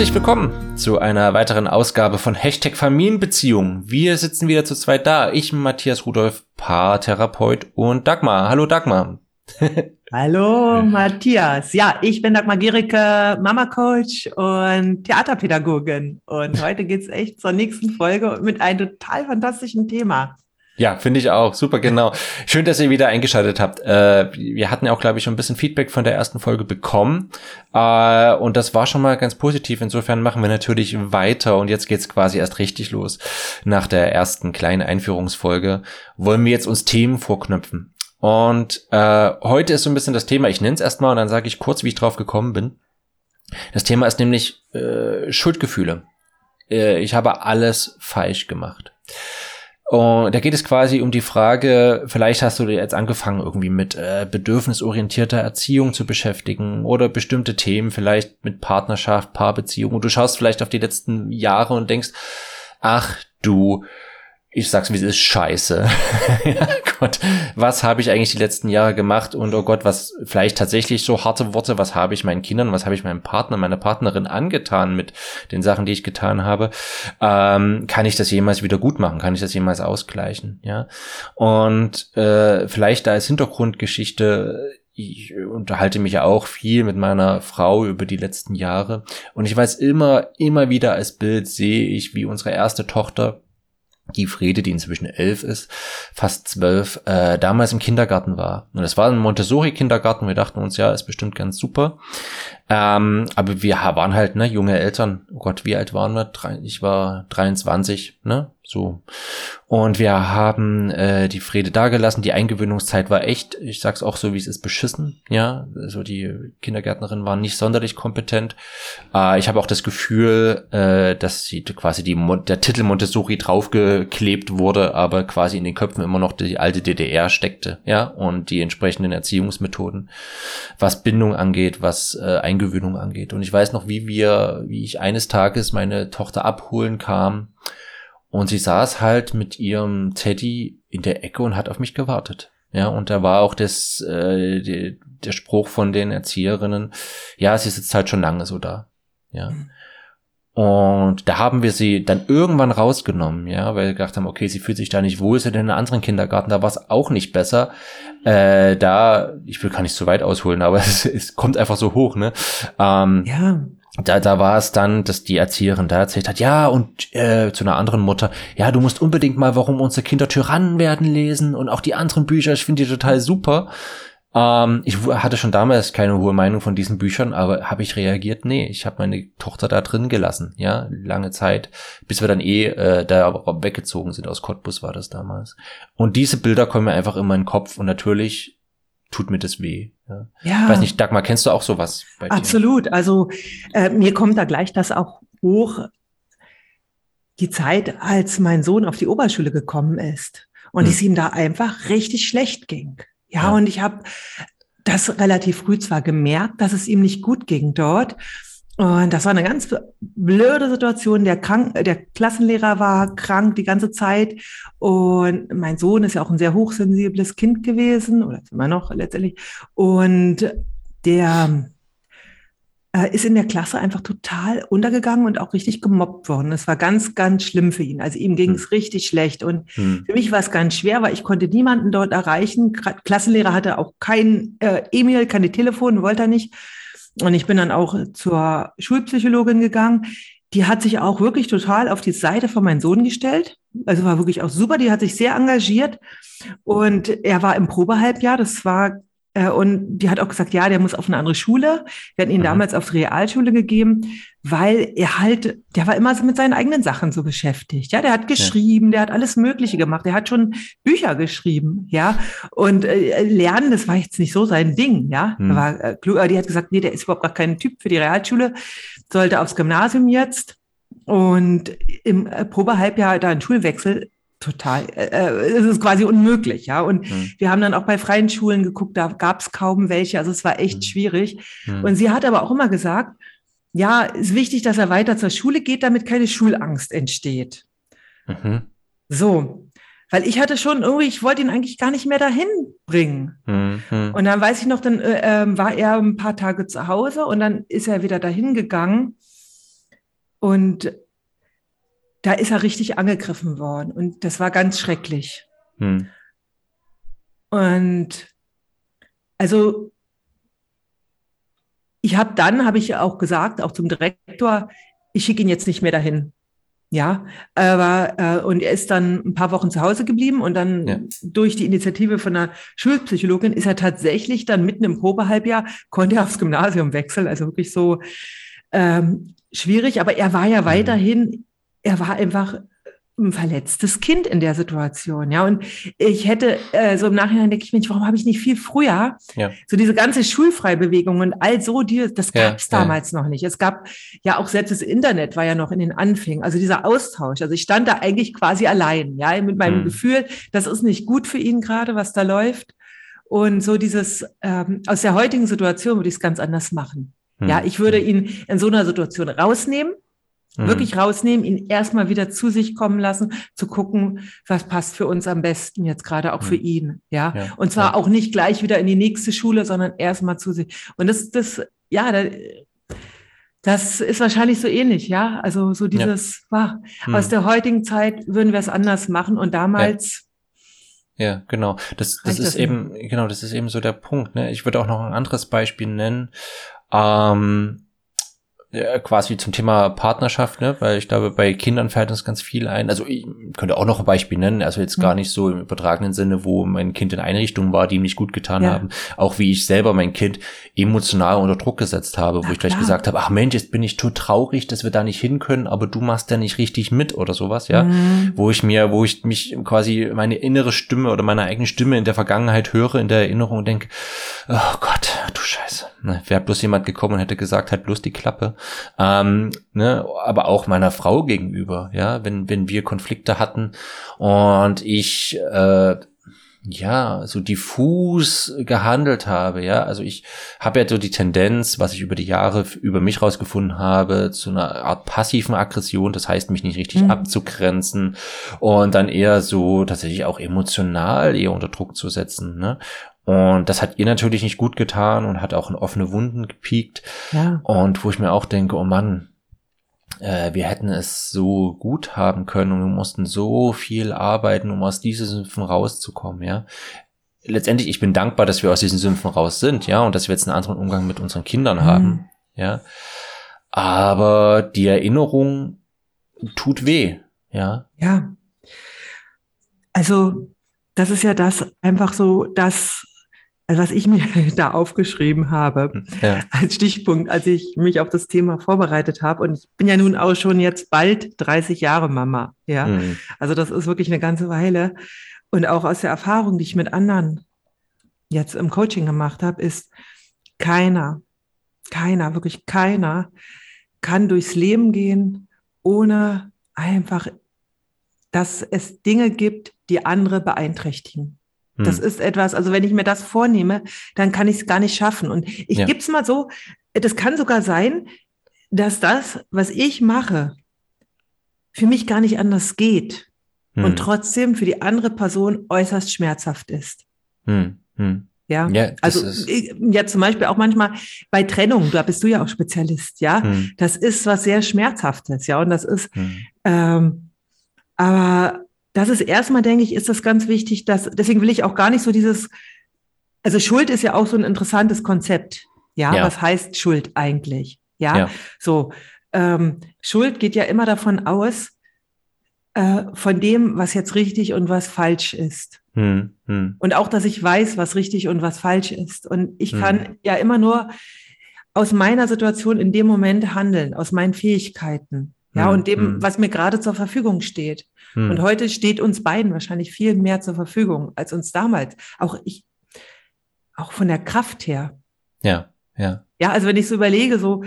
Herzlich willkommen zu einer weiteren Ausgabe von Hashtag Familienbeziehung. Wir sitzen wieder zu zweit da. Ich, Matthias Rudolf, Paartherapeut und Dagmar. Hallo Dagmar. Hallo Matthias. Ja, ich bin Dagmar Gericke, Mama-Coach und Theaterpädagogin. Und heute geht's echt zur nächsten Folge mit einem total fantastischen Thema. Ja, finde ich auch. Super, genau. Schön, dass ihr wieder eingeschaltet habt. Äh, wir hatten ja auch, glaube ich, schon ein bisschen Feedback von der ersten Folge bekommen. Äh, und das war schon mal ganz positiv. Insofern machen wir natürlich weiter. Und jetzt geht's quasi erst richtig los. Nach der ersten kleinen Einführungsfolge wollen wir jetzt uns Themen vorknöpfen. Und äh, heute ist so ein bisschen das Thema, ich nenne es erstmal und dann sage ich kurz, wie ich drauf gekommen bin. Das Thema ist nämlich äh, Schuldgefühle. Äh, ich habe alles falsch gemacht. Und da geht es quasi um die Frage, vielleicht hast du jetzt angefangen, irgendwie mit äh, bedürfnisorientierter Erziehung zu beschäftigen oder bestimmte Themen, vielleicht mit Partnerschaft, Paarbeziehung. Und du schaust vielleicht auf die letzten Jahre und denkst, ach du, ich sag's wie es ist, scheiße. ja, Gott, was habe ich eigentlich die letzten Jahre gemacht? Und oh Gott, was vielleicht tatsächlich so harte Worte, was habe ich meinen Kindern, was habe ich meinem Partner, meiner Partnerin angetan mit den Sachen, die ich getan habe? Ähm, kann ich das jemals wieder gut machen? Kann ich das jemals ausgleichen? Ja. Und äh, vielleicht da als Hintergrundgeschichte, ich unterhalte mich ja auch viel mit meiner Frau über die letzten Jahre. Und ich weiß immer, immer wieder als Bild sehe ich, wie unsere erste Tochter die Frede, die inzwischen elf ist, fast zwölf, äh, damals im Kindergarten war. Und das war ein Montessori-Kindergarten. Wir dachten uns, ja, ist bestimmt ganz super. Ähm, aber wir waren halt, ne, junge Eltern. Oh Gott, wie alt waren wir? Ich war 23, ne? So. Und wir haben äh, die Frede dagelassen. Die Eingewöhnungszeit war echt, ich sag's auch so, wie es ist, beschissen. Ja, also die Kindergärtnerin war nicht sonderlich kompetent. Äh, ich habe auch das Gefühl, äh, dass sie quasi die, der Titel Montessori draufgeklebt wurde, aber quasi in den Köpfen immer noch die alte DDR steckte. Ja, und die entsprechenden Erziehungsmethoden, was Bindung angeht, was äh, Eingewöhnung angeht. Und ich weiß noch, wie wir, wie ich eines Tages meine Tochter abholen kam und sie saß halt mit ihrem Teddy in der Ecke und hat auf mich gewartet. Ja, und da war auch das, äh, die, der Spruch von den Erzieherinnen, ja, sie sitzt halt schon lange so da. Ja. Mhm. Und da haben wir sie dann irgendwann rausgenommen, ja, weil wir gedacht haben, okay, sie fühlt sich da nicht wohl, ist ja in einem anderen Kindergarten, da war es auch nicht besser. Äh, da, ich will gar nicht so weit ausholen, aber es, es kommt einfach so hoch, ne? Ähm, ja da, da war es dann, dass die Erzieherin da erzählt hat, ja, und äh, zu einer anderen Mutter, ja, du musst unbedingt mal, warum unsere Kinder Tyrannen werden lesen und auch die anderen Bücher, ich finde die total super. Ähm, ich hatte schon damals keine hohe Meinung von diesen Büchern, aber habe ich reagiert? Nee, ich habe meine Tochter da drin gelassen, ja, lange Zeit, bis wir dann eh äh, da weggezogen sind aus Cottbus war das damals. Und diese Bilder kommen mir einfach in meinen Kopf und natürlich tut mir das weh. Ja. ja. Ich weiß nicht, Dagmar, kennst du auch sowas? Bei dir? Absolut. Also äh, mir kommt da gleich das auch hoch, die Zeit, als mein Sohn auf die Oberschule gekommen ist und hm. es ihm da einfach richtig schlecht ging. Ja, ja. und ich habe das relativ früh zwar gemerkt, dass es ihm nicht gut ging dort. Und das war eine ganz blöde Situation. Der, krank, der Klassenlehrer war krank die ganze Zeit. Und mein Sohn ist ja auch ein sehr hochsensibles Kind gewesen, oder immer noch letztendlich. Und der äh, ist in der Klasse einfach total untergegangen und auch richtig gemobbt worden. Das war ganz, ganz schlimm für ihn. Also ihm ging es hm. richtig schlecht. Und hm. für mich war es ganz schwer, weil ich konnte niemanden dort erreichen. Klassenlehrer hatte auch kein äh, E-Mail, keine Telefon, wollte er nicht. Und ich bin dann auch zur Schulpsychologin gegangen. Die hat sich auch wirklich total auf die Seite von meinem Sohn gestellt. Also war wirklich auch super. Die hat sich sehr engagiert. Und er war im Probehalbjahr. Das war und die hat auch gesagt, ja, der muss auf eine andere Schule. Wir hatten ihn mhm. damals auf die Realschule gegeben, weil er halt, der war immer so mit seinen eigenen Sachen so beschäftigt. Ja, der hat geschrieben, ja. der hat alles Mögliche gemacht. Der hat schon Bücher geschrieben, ja. Und äh, Lernen, das war jetzt nicht so sein Ding, ja. Mhm. War, äh, die hat gesagt, nee, der ist überhaupt gar kein Typ für die Realschule, sollte aufs Gymnasium jetzt. Und im äh, Probehalbjahr da ein Schulwechsel total, äh, äh, es ist quasi unmöglich, ja. Und mhm. wir haben dann auch bei freien Schulen geguckt, da gab es kaum welche, also es war echt mhm. schwierig. Mhm. Und sie hat aber auch immer gesagt, ja, ist wichtig, dass er weiter zur Schule geht, damit keine Schulangst entsteht. Mhm. So. Weil ich hatte schon irgendwie, ich wollte ihn eigentlich gar nicht mehr dahin bringen. Mhm. Und dann weiß ich noch, dann äh, ähm, war er ein paar Tage zu Hause und dann ist er wieder dahin gegangen. Und da ist er richtig angegriffen worden und das war ganz schrecklich. Hm. Und also ich habe dann, habe ich auch gesagt, auch zum Direktor, ich schicke ihn jetzt nicht mehr dahin. Ja, aber äh, und er ist dann ein paar Wochen zu Hause geblieben und dann ja. durch die Initiative von der Schulpsychologin ist er tatsächlich dann mitten im Probehalbjahr, konnte er aufs Gymnasium wechseln, also wirklich so ähm, schwierig, aber er war ja mhm. weiterhin, er war einfach ein verletztes Kind in der Situation, ja. Und ich hätte äh, so im Nachhinein denke ich mir, warum habe ich nicht viel früher ja. so diese ganze Schulfreibewegung und all so die, das gab es ja, damals ja. noch nicht. Es gab ja auch selbst das Internet war ja noch in den Anfängen, also dieser Austausch. Also ich stand da eigentlich quasi allein, ja, mit meinem mhm. Gefühl, das ist nicht gut für ihn gerade, was da läuft. Und so dieses ähm, aus der heutigen Situation würde ich es ganz anders machen. Mhm. Ja, ich würde ihn in so einer Situation rausnehmen Mhm. Wirklich rausnehmen, ihn erstmal wieder zu sich kommen lassen, zu gucken, was passt für uns am besten jetzt gerade auch mhm. für ihn. Ja? ja. Und zwar ja. auch nicht gleich wieder in die nächste Schule, sondern erstmal zu sich. Und das, das, ja, da, das ist wahrscheinlich so ähnlich, ja. Also so dieses, ja. wow, aus mhm. der heutigen Zeit würden wir es anders machen und damals. Ja, ja genau. Das, das ist das eben, genau, das ist eben so der Punkt. Ne? Ich würde auch noch ein anderes Beispiel nennen. Ähm, ja, quasi zum Thema Partnerschaft, ne? weil ich glaube, bei Kindern fällt uns ganz viel ein. Also ich könnte auch noch ein Beispiel nennen, also jetzt gar mhm. nicht so im übertragenen Sinne, wo mein Kind in Einrichtungen war, die ihm nicht gut getan ja. haben. Auch wie ich selber mein Kind emotional unter Druck gesetzt habe, wo ja, ich gleich klar. gesagt habe, ach Mensch, jetzt bin ich tot traurig, dass wir da nicht hin können, aber du machst ja nicht richtig mit oder sowas, ja. Mhm. Wo ich mir, wo ich mich quasi meine innere Stimme oder meine eigene Stimme in der Vergangenheit höre, in der Erinnerung und denke, oh Gott, du Scheiße. Ne, Wäre bloß jemand gekommen und hätte gesagt, halt bloß die Klappe ähm, ne, aber auch meiner Frau gegenüber, ja, wenn, wenn wir Konflikte hatten und ich äh, ja, so diffus gehandelt habe, ja. Also ich habe ja so die Tendenz, was ich über die Jahre über mich rausgefunden habe, zu einer Art passiven Aggression, das heißt, mich nicht richtig mhm. abzugrenzen und dann eher so tatsächlich auch emotional eher unter Druck zu setzen, ne? Und das hat ihr natürlich nicht gut getan und hat auch in offene Wunden gepiekt. Ja. Und wo ich mir auch denke, oh Mann, äh, wir hätten es so gut haben können und wir mussten so viel arbeiten, um aus diesen Sümpfen rauszukommen, ja. Letztendlich, ich bin dankbar, dass wir aus diesen Sümpfen raus sind, ja, und dass wir jetzt einen anderen Umgang mit unseren Kindern mhm. haben, ja. Aber die Erinnerung tut weh, ja. Ja. Also, das ist ja das einfach so, dass also was ich mir da aufgeschrieben habe hm, ja. als Stichpunkt, als ich mich auf das Thema vorbereitet habe. Und ich bin ja nun auch schon jetzt bald 30 Jahre Mama. Ja, mhm. also das ist wirklich eine ganze Weile. Und auch aus der Erfahrung, die ich mit anderen jetzt im Coaching gemacht habe, ist keiner, keiner, wirklich keiner kann durchs Leben gehen, ohne einfach, dass es Dinge gibt, die andere beeinträchtigen. Das hm. ist etwas, also wenn ich mir das vornehme, dann kann ich es gar nicht schaffen. Und ich ja. gebe es mal so, das kann sogar sein, dass das, was ich mache, für mich gar nicht anders geht hm. und trotzdem für die andere Person äußerst schmerzhaft ist. Hm. Hm. Ja, ja also ja zum Beispiel auch manchmal bei Trennung, da bist du ja auch Spezialist, ja. Hm. Das ist was sehr Schmerzhaftes, ja. Und das ist, hm. ähm, aber das ist erstmal, denke ich, ist das ganz wichtig, dass, deswegen will ich auch gar nicht so dieses, also Schuld ist ja auch so ein interessantes Konzept. Ja, ja. was heißt Schuld eigentlich? Ja, ja. so, ähm, Schuld geht ja immer davon aus, äh, von dem, was jetzt richtig und was falsch ist. Hm, hm. Und auch, dass ich weiß, was richtig und was falsch ist. Und ich hm. kann ja immer nur aus meiner Situation in dem Moment handeln, aus meinen Fähigkeiten. Ja, hm, und dem, hm. was mir gerade zur Verfügung steht. Hm. Und heute steht uns beiden wahrscheinlich viel mehr zur Verfügung als uns damals. Auch ich, auch von der Kraft her. Ja, ja. Ja, also wenn ich so überlege, so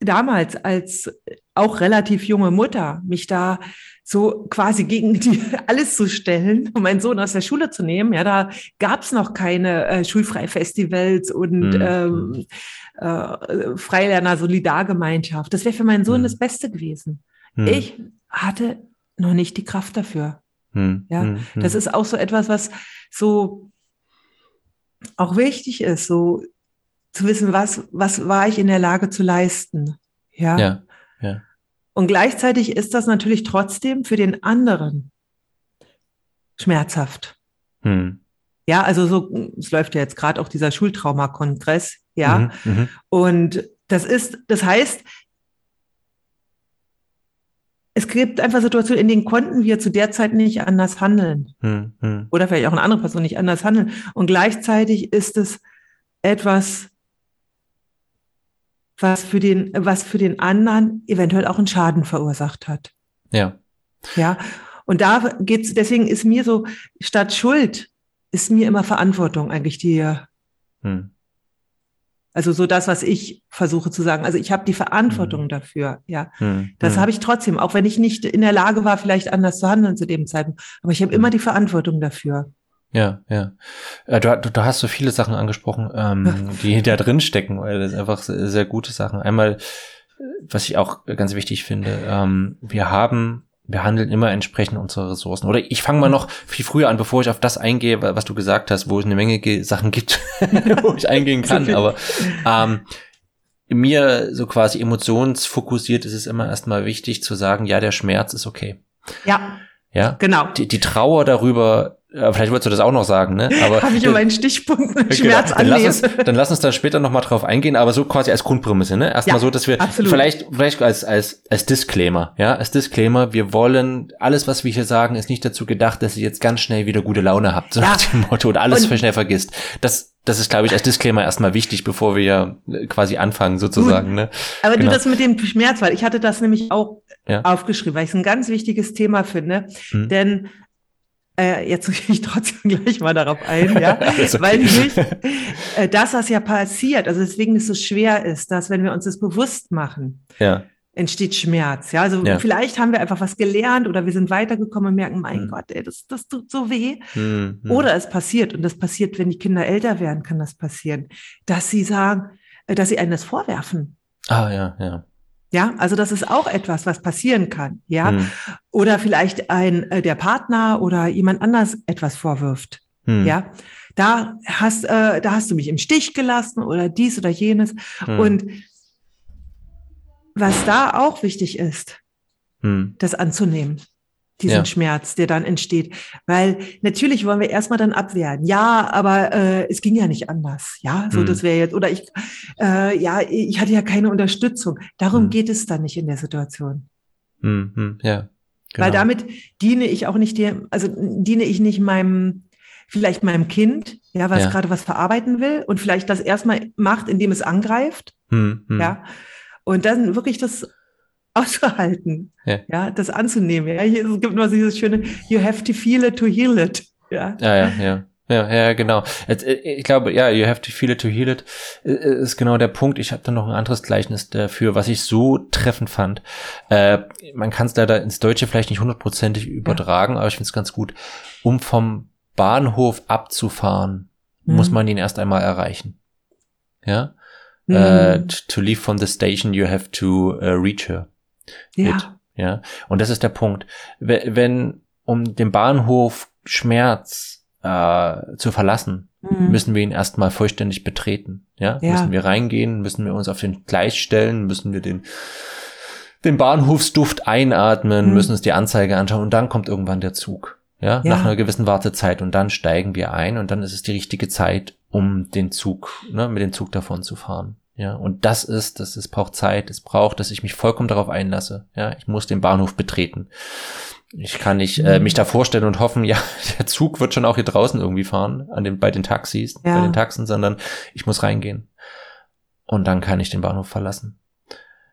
damals als auch relativ junge Mutter, mich da so quasi gegen die alles zu stellen, um meinen Sohn aus der Schule zu nehmen. Ja, da gab's noch keine äh, Schulfreifestivals und mhm. ähm, äh, Freilerner Solidargemeinschaft. Das wäre für meinen Sohn mhm. das Beste gewesen. Mhm. Ich hatte noch nicht die Kraft dafür. Hm, ja, hm, hm. das ist auch so etwas, was so auch wichtig ist, so zu wissen, was, was war ich in der Lage zu leisten. Ja. Ja. ja. Und gleichzeitig ist das natürlich trotzdem für den anderen schmerzhaft. Hm. Ja, also so, es läuft ja jetzt gerade auch dieser Schultraumakongress, ja. Mhm, mh. Und das ist, das heißt, es gibt einfach Situationen, in denen konnten wir zu der Zeit nicht anders handeln. Hm, hm. Oder vielleicht auch eine andere Person nicht anders handeln. Und gleichzeitig ist es etwas, was für den, was für den anderen eventuell auch einen Schaden verursacht hat. Ja. Ja. Und da geht's, deswegen ist mir so, statt Schuld ist mir immer Verantwortung eigentlich die, hm. Also so das, was ich versuche zu sagen. Also ich habe die Verantwortung mhm. dafür, ja. Mhm. Das mhm. habe ich trotzdem, auch wenn ich nicht in der Lage war, vielleicht anders zu handeln zu dem Zeitpunkt. Aber ich habe immer mhm. die Verantwortung dafür. Ja, ja. Äh, du, du, hast so viele Sachen angesprochen, ähm, die da drin stecken, weil das einfach sehr, sehr gute Sachen. Einmal, was ich auch ganz wichtig finde, ähm, wir haben wir handeln immer entsprechend unserer Ressourcen. Oder ich fange mal noch viel früher an, bevor ich auf das eingehe, was du gesagt hast, wo es eine Menge Sachen gibt, wo ich eingehen kann. Aber ähm, mir so quasi emotionsfokussiert ist es immer erstmal wichtig zu sagen, ja, der Schmerz ist okay. Ja. Ja. Genau. Die, die Trauer darüber ja, vielleicht wolltest du das auch noch sagen, ne? Aber habe ich um einen Stichpunkt einen genau, Schmerz dann lass, uns, dann lass uns da später noch mal drauf eingehen, aber so quasi als Grundprämisse, ne? Erstmal ja, so, dass wir absolut. vielleicht vielleicht als als als Disclaimer, ja, als Disclaimer, wir wollen alles, was wir hier sagen, ist nicht dazu gedacht, dass ihr jetzt ganz schnell wieder gute Laune habt, so ja. nach dem Motto und alles und, schnell vergisst. Das das ist, glaube ich, als Disclaimer erstmal wichtig, bevor wir quasi anfangen, sozusagen. Ne? Aber genau. du das mit dem Schmerz, weil ich hatte das nämlich auch ja. aufgeschrieben, weil ich es ein ganz wichtiges Thema finde. Hm. Denn äh, jetzt gehe ich trotzdem gleich mal darauf ein, ja, okay. weil nämlich äh, das, was ja passiert, also deswegen es so schwer ist, dass wenn wir uns das bewusst machen, ja. entsteht Schmerz. Ja, also ja. vielleicht haben wir einfach was gelernt oder wir sind weitergekommen und merken, mein mhm. Gott, ey, das, das tut so weh. Mhm. Oder es passiert und das passiert, wenn die Kinder älter werden, kann das passieren, dass sie sagen, äh, dass sie einem das vorwerfen. Ah ja, ja. Ja, also das ist auch etwas, was passieren kann. Ja, hm. oder vielleicht ein äh, der Partner oder jemand anders etwas vorwirft. Hm. Ja, da hast äh, da hast du mich im Stich gelassen oder dies oder jenes. Hm. Und was da auch wichtig ist, hm. das anzunehmen diesen ja. Schmerz, der dann entsteht. Weil natürlich wollen wir erstmal dann abwehren. Ja, aber äh, es ging ja nicht anders. Ja, so mhm. das wäre jetzt, oder ich, äh, ja, ich hatte ja keine Unterstützung. Darum mhm. geht es dann nicht in der Situation. Mhm. Ja. Genau. Weil damit diene ich auch nicht dir, also diene ich nicht meinem, vielleicht meinem Kind, ja, was ja. gerade was verarbeiten will und vielleicht das erstmal macht, indem es angreift. Mhm. Ja. Und dann wirklich das auszuhalten, ja. ja, das anzunehmen. Ja, Hier, es gibt immer dieses schöne, you have to feel it to heal it. Ja, ja, ja. ja. Ja, ja, genau. Äh, ich glaube, ja, you have to feel it to heal it äh, ist genau der Punkt. Ich habe da noch ein anderes Gleichnis dafür, was ich so treffend fand. Äh, man kann es leider ins Deutsche vielleicht nicht hundertprozentig übertragen, ja. aber ich finde es ganz gut. Um vom Bahnhof abzufahren, mhm. muss man ihn erst einmal erreichen. Ja. Mhm. Uh, to leave from the station, you have to uh, reach her. Ja. Mit, ja. Und das ist der Punkt. Wenn, um den Bahnhof Schmerz äh, zu verlassen, mhm. müssen wir ihn erstmal vollständig betreten. Ja? ja? Müssen wir reingehen, müssen wir uns auf den Gleis stellen, müssen wir den, den Bahnhofsduft einatmen, mhm. müssen uns die Anzeige anschauen und dann kommt irgendwann der Zug. Ja? ja, nach einer gewissen Wartezeit und dann steigen wir ein und dann ist es die richtige Zeit, um den Zug, ne, mit dem Zug davon zu fahren. Ja, und das ist, das, es braucht Zeit, es braucht, dass ich mich vollkommen darauf einlasse. Ja, ich muss den Bahnhof betreten. Ich kann nicht äh, mich da vorstellen und hoffen, ja, der Zug wird schon auch hier draußen irgendwie fahren, an den, bei den Taxis, ja. bei den Taxen, sondern ich muss reingehen. Und dann kann ich den Bahnhof verlassen.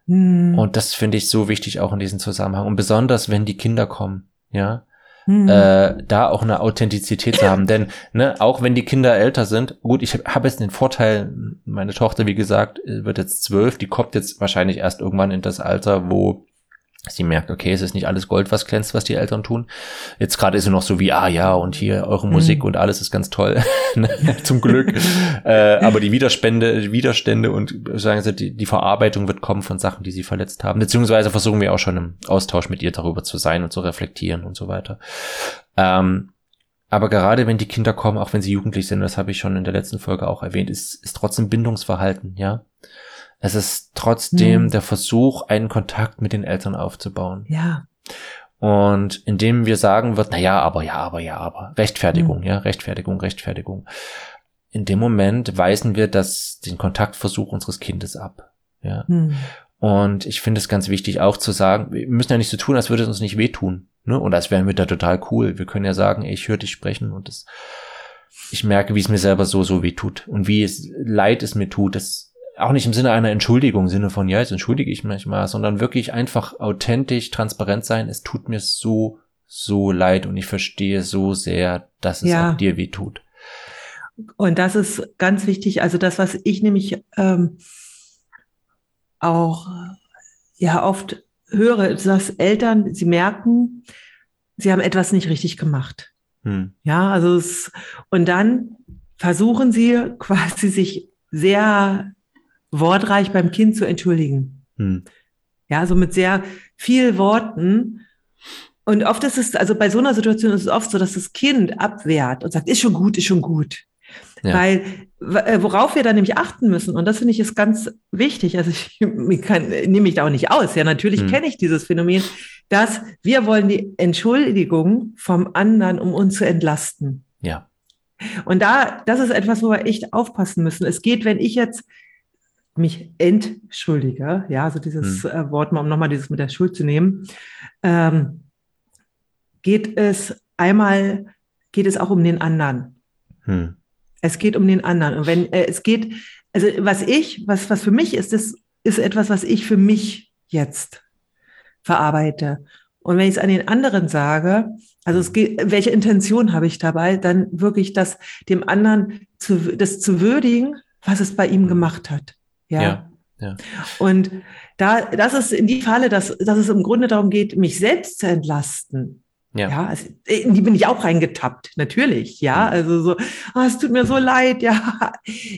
Mhm. Und das finde ich so wichtig auch in diesem Zusammenhang. Und besonders, wenn die Kinder kommen, ja, mhm. äh, da auch eine Authentizität zu haben. Denn ne, auch wenn die Kinder älter sind, gut, ich habe jetzt den Vorteil, meine Tochter, wie gesagt, wird jetzt zwölf, die kommt jetzt wahrscheinlich erst irgendwann in das Alter, wo sie merkt, okay, es ist nicht alles Gold, was glänzt, was die Eltern tun. Jetzt gerade ist sie noch so wie, ah ja, und hier eure Musik mhm. und alles ist ganz toll, ne, zum Glück. äh, aber die Widerstände, Widerstände und sagen sie, die, die Verarbeitung wird kommen von Sachen, die sie verletzt haben. Beziehungsweise versuchen wir auch schon im Austausch mit ihr darüber zu sein und zu reflektieren und so weiter. Ähm, aber gerade wenn die Kinder kommen, auch wenn sie jugendlich sind, das habe ich schon in der letzten Folge auch erwähnt, ist, ist trotzdem Bindungsverhalten, ja. Es ist trotzdem mhm. der Versuch, einen Kontakt mit den Eltern aufzubauen. Ja. Und indem wir sagen wird, na ja, aber ja, aber ja, aber Rechtfertigung, mhm. ja, Rechtfertigung, Rechtfertigung. In dem Moment weisen wir das, den Kontaktversuch unseres Kindes ab. Ja. Mhm. Und ich finde es ganz wichtig auch zu sagen, wir müssen ja nicht so tun, als würde es uns nicht wehtun. Ne? Und als wären wir da total cool. Wir können ja sagen, ey, ich höre dich sprechen und das, ich merke, wie es mir selber so, so weh tut und wie es leid es mir tut. Das auch nicht im Sinne einer Entschuldigung, im Sinne von, ja, jetzt entschuldige ich mich mal, sondern wirklich einfach authentisch, transparent sein. Es tut mir so, so leid und ich verstehe so sehr, dass es ja. auch dir weh tut. Und das ist ganz wichtig. Also das, was ich nämlich ähm, auch ja oft höre, dass Eltern, sie merken, sie haben etwas nicht richtig gemacht. Hm. Ja, also es, und dann versuchen sie quasi sich sehr wortreich beim Kind zu entschuldigen. Hm. Ja, so mit sehr viel Worten. Und oft ist es, also bei so einer Situation ist es oft so, dass das Kind abwehrt und sagt, ist schon gut, ist schon gut. Ja. Weil äh, worauf wir da nämlich achten müssen, und das finde ich ist ganz wichtig, also ich, ich kann, nehme mich da auch nicht aus, ja, natürlich hm. kenne ich dieses Phänomen, dass wir wollen die Entschuldigung vom anderen, um uns zu entlasten. Ja. Und da, das ist etwas, wo wir echt aufpassen müssen. Es geht, wenn ich jetzt mich entschuldige, ja, also dieses hm. äh, Wort, um nochmal dieses mit der Schuld zu nehmen, ähm, geht es einmal, geht es auch um den anderen. Hm. Es geht um den anderen. Und wenn äh, es geht, also was ich, was, was für mich ist, das ist etwas, was ich für mich jetzt verarbeite. Und wenn ich es an den anderen sage, also es geht, welche Intention habe ich dabei, dann wirklich das dem anderen zu, das zu würdigen, was es bei ihm gemacht hat. Ja. ja, ja. Und da, das ist in die Falle, dass, dass es im Grunde darum geht, mich selbst zu entlasten. Ja, ja also, in die bin ich auch reingetappt, natürlich. Ja, mhm. also so, oh, es tut mir so leid. Ja,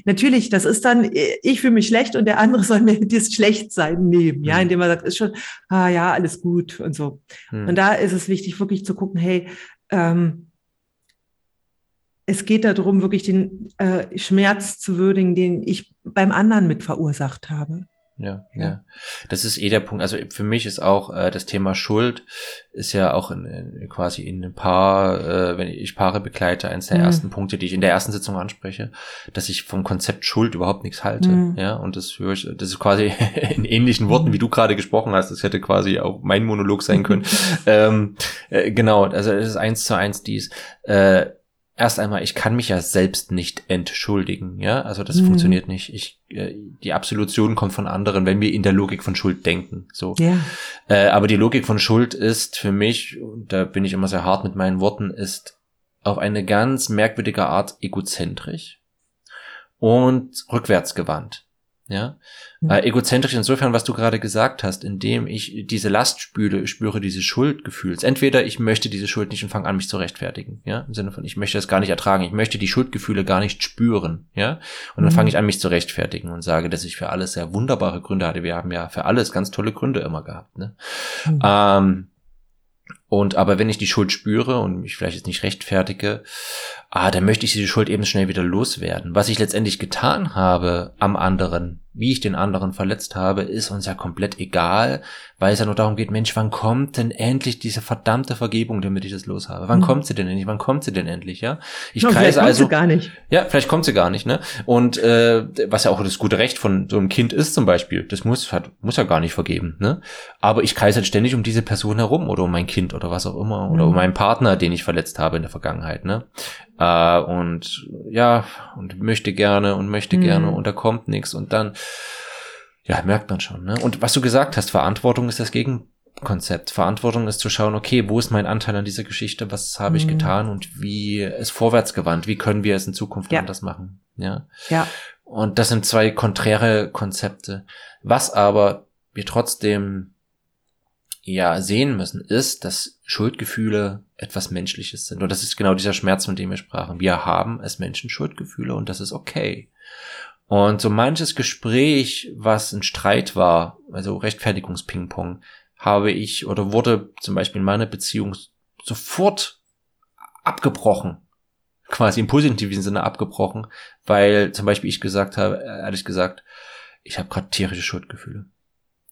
natürlich, das ist dann, ich fühle mich schlecht und der andere soll mir das Schlechtsein nehmen. Ja, mhm. indem er sagt, ist schon, ah ja, alles gut und so. Mhm. Und da ist es wichtig, wirklich zu gucken, hey, ähm, es geht darum, wirklich den äh, Schmerz zu würdigen, den ich beim anderen mit verursacht habe. Ja, ja, Das ist eh der Punkt. Also für mich ist auch äh, das Thema Schuld ist ja auch in, in, quasi in ein paar, äh, wenn ich Paare begleite, eines der mhm. ersten Punkte, die ich in der ersten Sitzung anspreche, dass ich vom Konzept Schuld überhaupt nichts halte. Mhm. Ja, und das höre ich, das ist quasi in ähnlichen Worten, wie du gerade gesprochen hast. Das hätte quasi auch mein Monolog sein können. ähm, äh, genau, also es ist eins zu eins dies. Äh, erst einmal, ich kann mich ja selbst nicht entschuldigen, ja, also das mhm. funktioniert nicht. Ich, äh, die Absolution kommt von anderen, wenn wir in der Logik von Schuld denken, so. Ja. Äh, aber die Logik von Schuld ist für mich, und da bin ich immer sehr hart mit meinen Worten, ist auf eine ganz merkwürdige Art egozentrisch und rückwärtsgewandt. Ja, mhm. äh, egozentrisch insofern, was du gerade gesagt hast, indem ich diese Last spüre, spüre diese Schuldgefühls. Entweder ich möchte diese Schuld nicht und fange an, mich zu rechtfertigen, ja, im Sinne von ich möchte das gar nicht ertragen, ich möchte die Schuldgefühle gar nicht spüren, ja, und dann mhm. fange ich an, mich zu rechtfertigen und sage, dass ich für alles sehr wunderbare Gründe hatte. Wir haben ja für alles ganz tolle Gründe immer gehabt, ne? Mhm. Ähm, und aber wenn ich die Schuld spüre und mich vielleicht jetzt nicht rechtfertige, ah, dann möchte ich diese Schuld eben schnell wieder loswerden. Was ich letztendlich getan habe am anderen, wie ich den anderen verletzt habe, ist uns ja komplett egal, weil es ja nur darum geht, Mensch, wann kommt denn endlich diese verdammte Vergebung, damit ich das los habe? Wann mhm. kommt sie denn endlich? Wann kommt sie denn endlich, ja? Ich no, kreise also gar nicht. Ja, vielleicht kommt sie gar nicht, ne? Und äh, was ja auch das gute Recht von so einem Kind ist zum Beispiel, das muss hat, muss ja gar nicht vergeben, ne? Aber ich kreise halt ständig um diese Person herum oder um mein Kind oder was auch immer oder mhm. um meinen Partner, den ich verletzt habe in der Vergangenheit, ne? Äh, und ja, und möchte gerne und möchte mhm. gerne und da kommt nichts und dann, ja, merkt man schon. Ne? Und was du gesagt hast, Verantwortung ist das Gegenkonzept. Verantwortung ist zu schauen, okay, wo ist mein Anteil an dieser Geschichte, was habe ich mhm. getan und wie ist vorwärts gewandt, wie können wir es in Zukunft ja. anders machen. Ja. ja. Und das sind zwei konträre Konzepte. Was aber wir trotzdem ja sehen müssen, ist, dass Schuldgefühle etwas Menschliches sind. Und das ist genau dieser Schmerz, von dem wir sprachen. Wir haben als Menschen Schuldgefühle und das ist okay. Und so manches Gespräch, was ein Streit war, also Rechtfertigungspingpong, habe ich oder wurde zum Beispiel in meiner Beziehung sofort abgebrochen. Quasi im positiven Sinne abgebrochen, weil zum Beispiel ich gesagt habe, ehrlich gesagt, ich habe gerade tierische Schuldgefühle.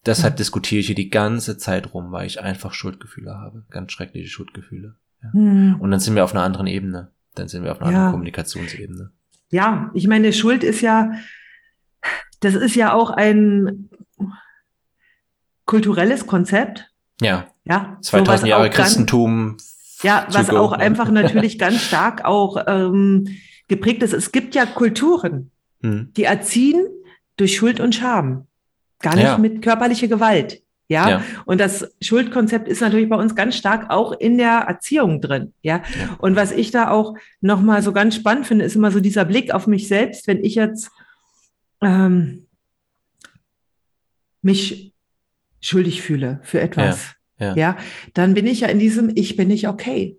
Deshalb mhm. diskutiere ich hier die ganze Zeit rum, weil ich einfach Schuldgefühle habe. Ganz schreckliche Schuldgefühle. Ja. Mhm. Und dann sind wir auf einer anderen Ebene. Dann sind wir auf einer ja. anderen Kommunikationsebene. Ja, ich meine, Schuld ist ja, das ist ja auch ein kulturelles Konzept. Ja. Ja. 2000 so, Jahre Christentum. Ja, was auch einfach natürlich ganz stark auch ähm, geprägt ist. Es gibt ja Kulturen, hm. die erziehen durch Schuld und Scham. Gar nicht ja. mit körperlicher Gewalt. Ja? ja? und das Schuldkonzept ist natürlich bei uns ganz stark auch in der Erziehung drin. Ja, ja. und was ich da auch nochmal so ganz spannend finde, ist immer so dieser Blick auf mich selbst, wenn ich jetzt ähm, mich schuldig fühle für etwas. Ja, ja. dann bin ich ja in diesem Ich bin nicht okay.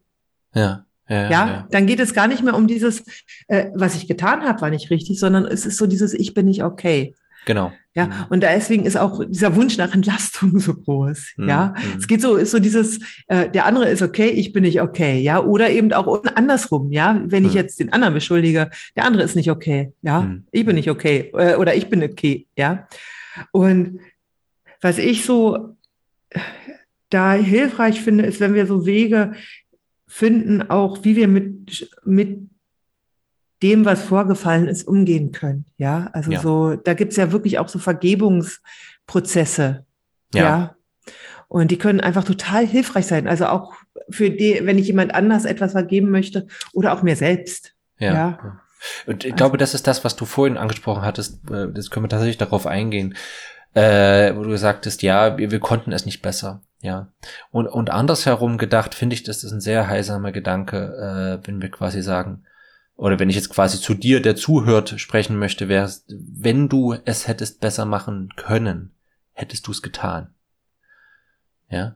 Ja. Ja, ja, ja, dann geht es gar nicht mehr um dieses, äh, was ich getan habe, war nicht richtig, sondern es ist so dieses Ich bin nicht okay. Genau. Ja, mhm. und deswegen ist auch dieser Wunsch nach Entlastung so groß. Mhm. Ja, mhm. es geht so, ist so dieses, äh, der andere ist okay, ich bin nicht okay. Ja, oder eben auch andersrum. Ja, wenn ich mhm. jetzt den anderen beschuldige, der andere ist nicht okay. Ja, mhm. ich bin nicht okay. Äh, oder ich bin okay. Ja, und was ich so da hilfreich finde, ist, wenn wir so Wege finden, auch wie wir mit, mit dem, was vorgefallen ist, umgehen können. Ja, also ja. so, da gibt's ja wirklich auch so Vergebungsprozesse. Ja. ja. Und die können einfach total hilfreich sein. Also auch für die, wenn ich jemand anders etwas vergeben möchte oder auch mir selbst. Ja. ja. Und ich glaube, das ist das, was du vorhin angesprochen hattest. Äh, das können wir tatsächlich darauf eingehen, äh, wo du sagtest, ja, wir, wir konnten es nicht besser. Ja. Und, und andersherum gedacht, finde ich, das ist ein sehr heilsamer Gedanke, äh, wenn wir quasi sagen, oder wenn ich jetzt quasi zu dir, der zuhört, sprechen möchte, wäre wenn du es hättest besser machen können, hättest du es getan. Ja.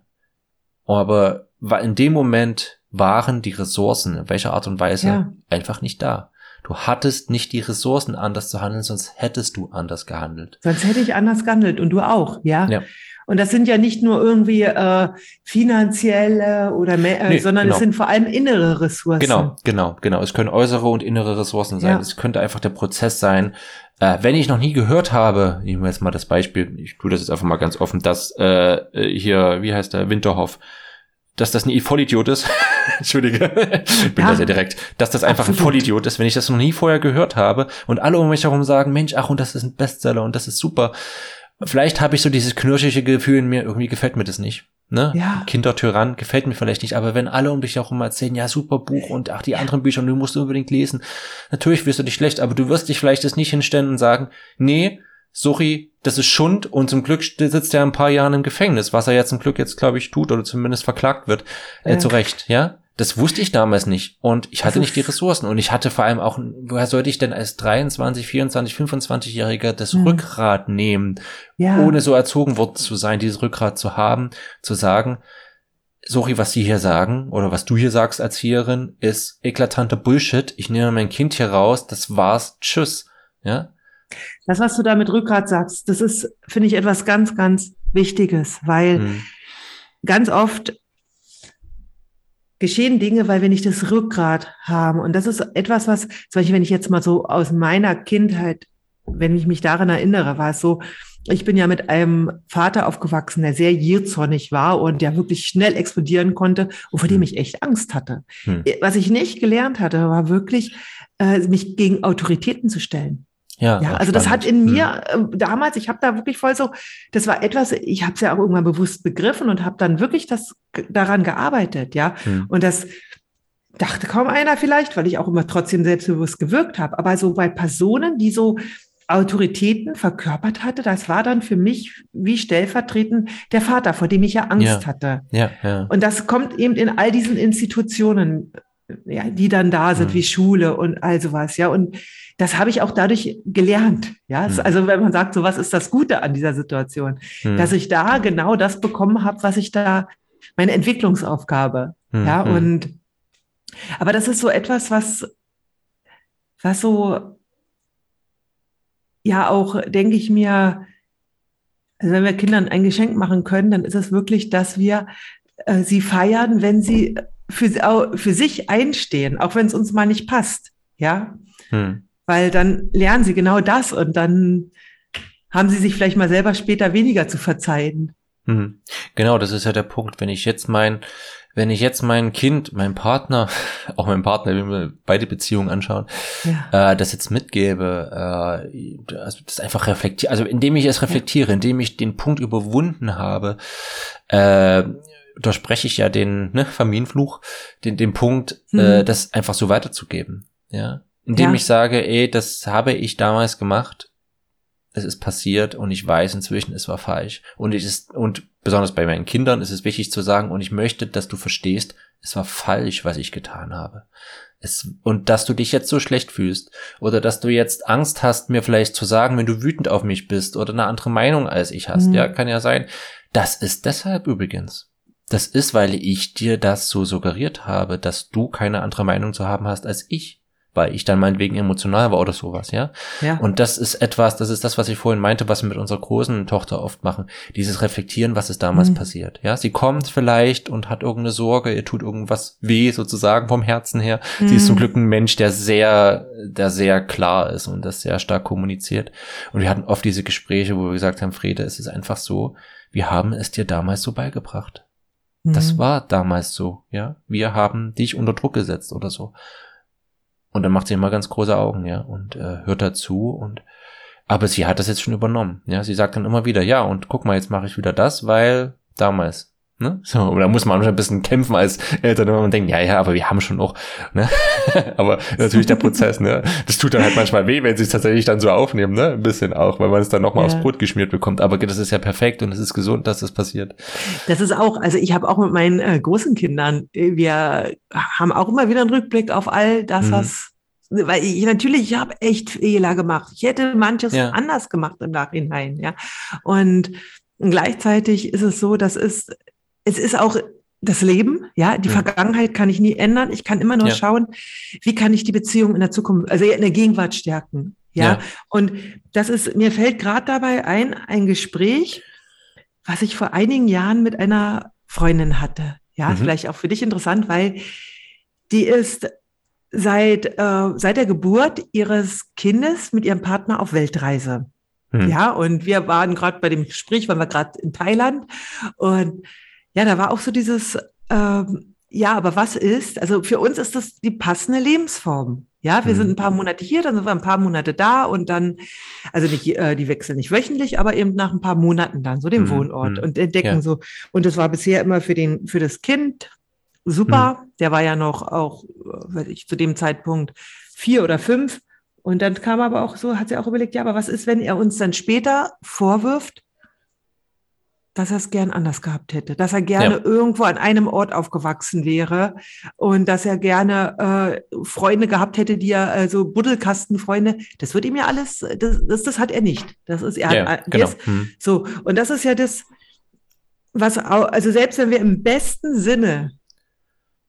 Aber in dem Moment waren die Ressourcen, in welcher Art und Weise, ja. einfach nicht da. Du hattest nicht die Ressourcen, anders zu handeln, sonst hättest du anders gehandelt. Sonst hätte ich anders gehandelt und du auch, ja. ja. Und das sind ja nicht nur irgendwie äh, finanzielle oder mehr, äh, nee, sondern genau. es sind vor allem innere Ressourcen. Genau, genau, genau. Es können äußere und innere Ressourcen sein. Ja. Es könnte einfach der Prozess sein. Äh, wenn ich noch nie gehört habe, nehmen wir jetzt mal das Beispiel, ich tue das jetzt einfach mal ganz offen, dass äh, hier, wie heißt der, Winterhoff, dass das ein Vollidiot ist. Entschuldige, ich bin ja, da sehr direkt. Dass das einfach absolut. ein Vollidiot ist, wenn ich das noch nie vorher gehört habe und alle um mich herum sagen, Mensch, ach, und das ist ein Bestseller und das ist super. Vielleicht habe ich so dieses knirschige Gefühl in mir, irgendwie gefällt mir das nicht. Ne? Ja. Kindertyrann gefällt mir vielleicht nicht, aber wenn alle um dich herum erzählen, ja, super Buch und ach, die anderen Bücher, und du musst unbedingt lesen, natürlich wirst du dich schlecht, aber du wirst dich vielleicht das nicht hinstellen und sagen, nee, sorry, das ist Schund und zum Glück sitzt er ein paar Jahren im Gefängnis, was er ja zum Glück jetzt, glaube ich, tut oder zumindest verklagt wird, äh, zu Recht, ja? Das wusste ich damals nicht. Und ich hatte nicht die Ressourcen. Und ich hatte vor allem auch, woher sollte ich denn als 23, 24, 25-Jähriger das hm. Rückgrat nehmen, ja. ohne so erzogen worden zu sein, dieses Rückgrat zu haben, zu sagen, sorry, was Sie hier sagen oder was du hier sagst, Erzieherin, ist eklatanter Bullshit. Ich nehme mein Kind hier raus, das war's, tschüss. Ja. Das, was du da mit Rückgrat sagst, das ist, finde ich, etwas ganz, ganz Wichtiges, weil hm. ganz oft geschehen Dinge, weil wir nicht das Rückgrat haben. Und das ist etwas, was, zum Beispiel, wenn ich jetzt mal so aus meiner Kindheit, wenn ich mich daran erinnere, war es so, ich bin ja mit einem Vater aufgewachsen, der sehr jierzornig war und der wirklich schnell explodieren konnte und vor dem hm. ich echt Angst hatte. Hm. Was ich nicht gelernt hatte, war wirklich, äh, mich gegen Autoritäten zu stellen. Ja, ja also das hat in mir hm. äh, damals, ich habe da wirklich voll so, das war etwas, ich habe es ja auch irgendwann bewusst begriffen und habe dann wirklich das daran gearbeitet, ja. Hm. Und das dachte kaum einer vielleicht, weil ich auch immer trotzdem selbstbewusst gewirkt habe. Aber so bei Personen, die so Autoritäten verkörpert hatte, das war dann für mich wie stellvertretend der Vater, vor dem ich ja Angst ja. hatte. Ja, ja. Und das kommt eben in all diesen Institutionen, ja, die dann da sind, hm. wie Schule und all sowas, ja. Und das habe ich auch dadurch gelernt. Ja, mhm. also wenn man sagt, so was ist das Gute an dieser Situation, mhm. dass ich da genau das bekommen habe, was ich da meine Entwicklungsaufgabe. Mhm. Ja, hm. und aber das ist so etwas, was was so ja auch denke ich mir, also wenn wir Kindern ein Geschenk machen können, dann ist es wirklich, dass wir äh, sie feiern, wenn sie für, für sich einstehen, auch wenn es uns mal nicht passt. Ja. Hm weil dann lernen sie genau das und dann haben sie sich vielleicht mal selber später weniger zu verzeihen. Mhm. Genau, das ist ja der Punkt. Wenn ich jetzt mein, wenn ich jetzt mein Kind, mein Partner, auch mein Partner, wenn wir beide Beziehungen anschauen, ja. äh, das jetzt mitgebe, äh, also das einfach reflektiere, also indem ich es reflektiere, ja. indem ich den Punkt überwunden habe, äh, da spreche ich ja den ne, Familienfluch, den, den Punkt, mhm. äh, das einfach so weiterzugeben. Ja. Indem ja. ich sage, ey, das habe ich damals gemacht, es ist passiert und ich weiß inzwischen, es war falsch. Und ich ist, und besonders bei meinen Kindern ist es wichtig zu sagen, und ich möchte, dass du verstehst, es war falsch, was ich getan habe. Es, und dass du dich jetzt so schlecht fühlst oder dass du jetzt Angst hast, mir vielleicht zu sagen, wenn du wütend auf mich bist oder eine andere Meinung als ich hast. Mhm. Ja, kann ja sein. Das ist deshalb übrigens. Das ist, weil ich dir das so suggeriert habe, dass du keine andere Meinung zu haben hast als ich weil ich dann meinetwegen emotional war oder sowas, ja? ja. Und das ist etwas, das ist das, was ich vorhin meinte, was wir mit unserer großen Tochter oft machen. Dieses Reflektieren, was ist damals mhm. passiert, ja? Sie kommt vielleicht und hat irgendeine Sorge, ihr tut irgendwas weh sozusagen vom Herzen her. Mhm. Sie ist zum mhm. Glück ein Mensch, der sehr, der sehr klar ist und das sehr stark kommuniziert. Und wir hatten oft diese Gespräche, wo wir gesagt haben, Friede, es ist einfach so, wir haben es dir damals so beigebracht. Mhm. Das war damals so, ja? Wir haben dich unter Druck gesetzt oder so. Und dann macht sie immer ganz große Augen, ja, und äh, hört dazu und aber sie hat das jetzt schon übernommen, ja. Sie sagt dann immer wieder, ja, und guck mal, jetzt mache ich wieder das, weil damals. Ne? So, da muss man schon ein bisschen kämpfen als Eltern, wenn man denkt, ja, ja, aber wir haben schon noch, ne? aber natürlich der Prozess, ne? Das tut dann halt manchmal weh, wenn sie es tatsächlich dann so aufnehmen, ne? Ein bisschen auch, weil man es dann nochmal ja. aufs Brot geschmiert bekommt. Aber das ist ja perfekt und es ist gesund, dass das passiert. Das ist auch, also ich habe auch mit meinen äh, großen Kindern, äh, wir haben auch immer wieder einen Rückblick auf all das, mhm. was weil ich natürlich, ich habe echt Fehler gemacht. Ich hätte manches ja. anders gemacht im Nachhinein, ja. Und gleichzeitig ist es so, dass es, es ist auch das Leben, ja, die ja. Vergangenheit kann ich nie ändern. Ich kann immer nur ja. schauen, wie kann ich die Beziehung in der Zukunft, also in der Gegenwart stärken. Ja, ja. und das ist, mir fällt gerade dabei ein, ein Gespräch, was ich vor einigen Jahren mit einer Freundin hatte. Ja, mhm. vielleicht auch für dich interessant, weil die ist seit, äh, seit der Geburt ihres Kindes mit ihrem Partner auf Weltreise. Hm. Ja, und wir waren gerade bei dem Gespräch, waren wir gerade in Thailand. Und ja, da war auch so dieses, ähm, ja, aber was ist? Also für uns ist das die passende Lebensform. Ja, wir hm. sind ein paar Monate hier, dann sind wir ein paar Monate da und dann, also nicht, äh, die wechseln nicht wöchentlich, aber eben nach ein paar Monaten dann so den hm. Wohnort hm. und entdecken ja. so. Und das war bisher immer für den, für das Kind super. Mhm. Der war ja noch auch, weiß ich, zu dem Zeitpunkt vier oder fünf. Und dann kam aber auch so, hat sie auch überlegt, ja, aber was ist, wenn er uns dann später vorwirft, dass er es gern anders gehabt hätte, dass er gerne ja. irgendwo an einem Ort aufgewachsen wäre und dass er gerne äh, Freunde gehabt hätte, die er, also Buddelkastenfreunde, das wird ihm ja alles, das, das, das hat er nicht. Das ist er ja, hat, genau. Ist, hm. so und das ist ja das, was auch, also selbst wenn wir im besten Sinne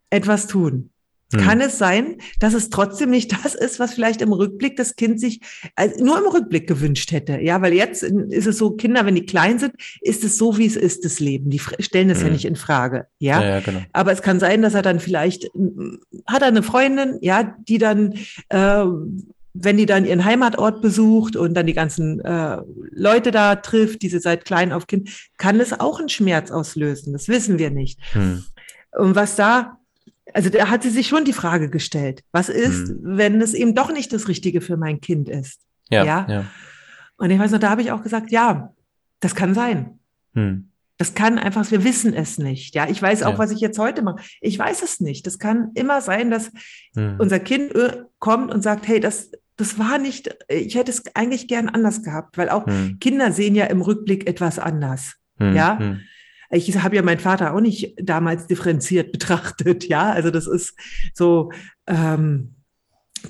etwas tun. Hm. Kann es sein, dass es trotzdem nicht das ist, was vielleicht im Rückblick das Kind sich also nur im Rückblick gewünscht hätte? Ja, weil jetzt ist es so, Kinder, wenn die klein sind, ist es so, wie es ist, das Leben. Die stellen es hm. ja nicht in Frage. Ja? ja, ja genau. aber es kann sein, dass er dann vielleicht hat er eine Freundin, ja, die dann äh, wenn die dann ihren Heimatort besucht und dann die ganzen äh, Leute da trifft, diese seit klein auf Kind, kann es auch einen Schmerz auslösen. Das wissen wir nicht. Hm. Und was da also da hat sie sich schon die Frage gestellt, was ist, hm. wenn es eben doch nicht das Richtige für mein Kind ist? Ja. ja? ja. Und ich weiß noch, da habe ich auch gesagt, ja, das kann sein. Hm. Das kann einfach, wir wissen es nicht. Ja, ich weiß auch, ja. was ich jetzt heute mache. Ich weiß es nicht. Das kann immer sein, dass hm. unser Kind äh, kommt und sagt, hey, das, das war nicht, ich hätte es eigentlich gern anders gehabt, weil auch hm. Kinder sehen ja im Rückblick etwas anders. Hm. Ja. Ich habe ja meinen Vater auch nicht damals differenziert betrachtet, ja. Also das ist so, ähm,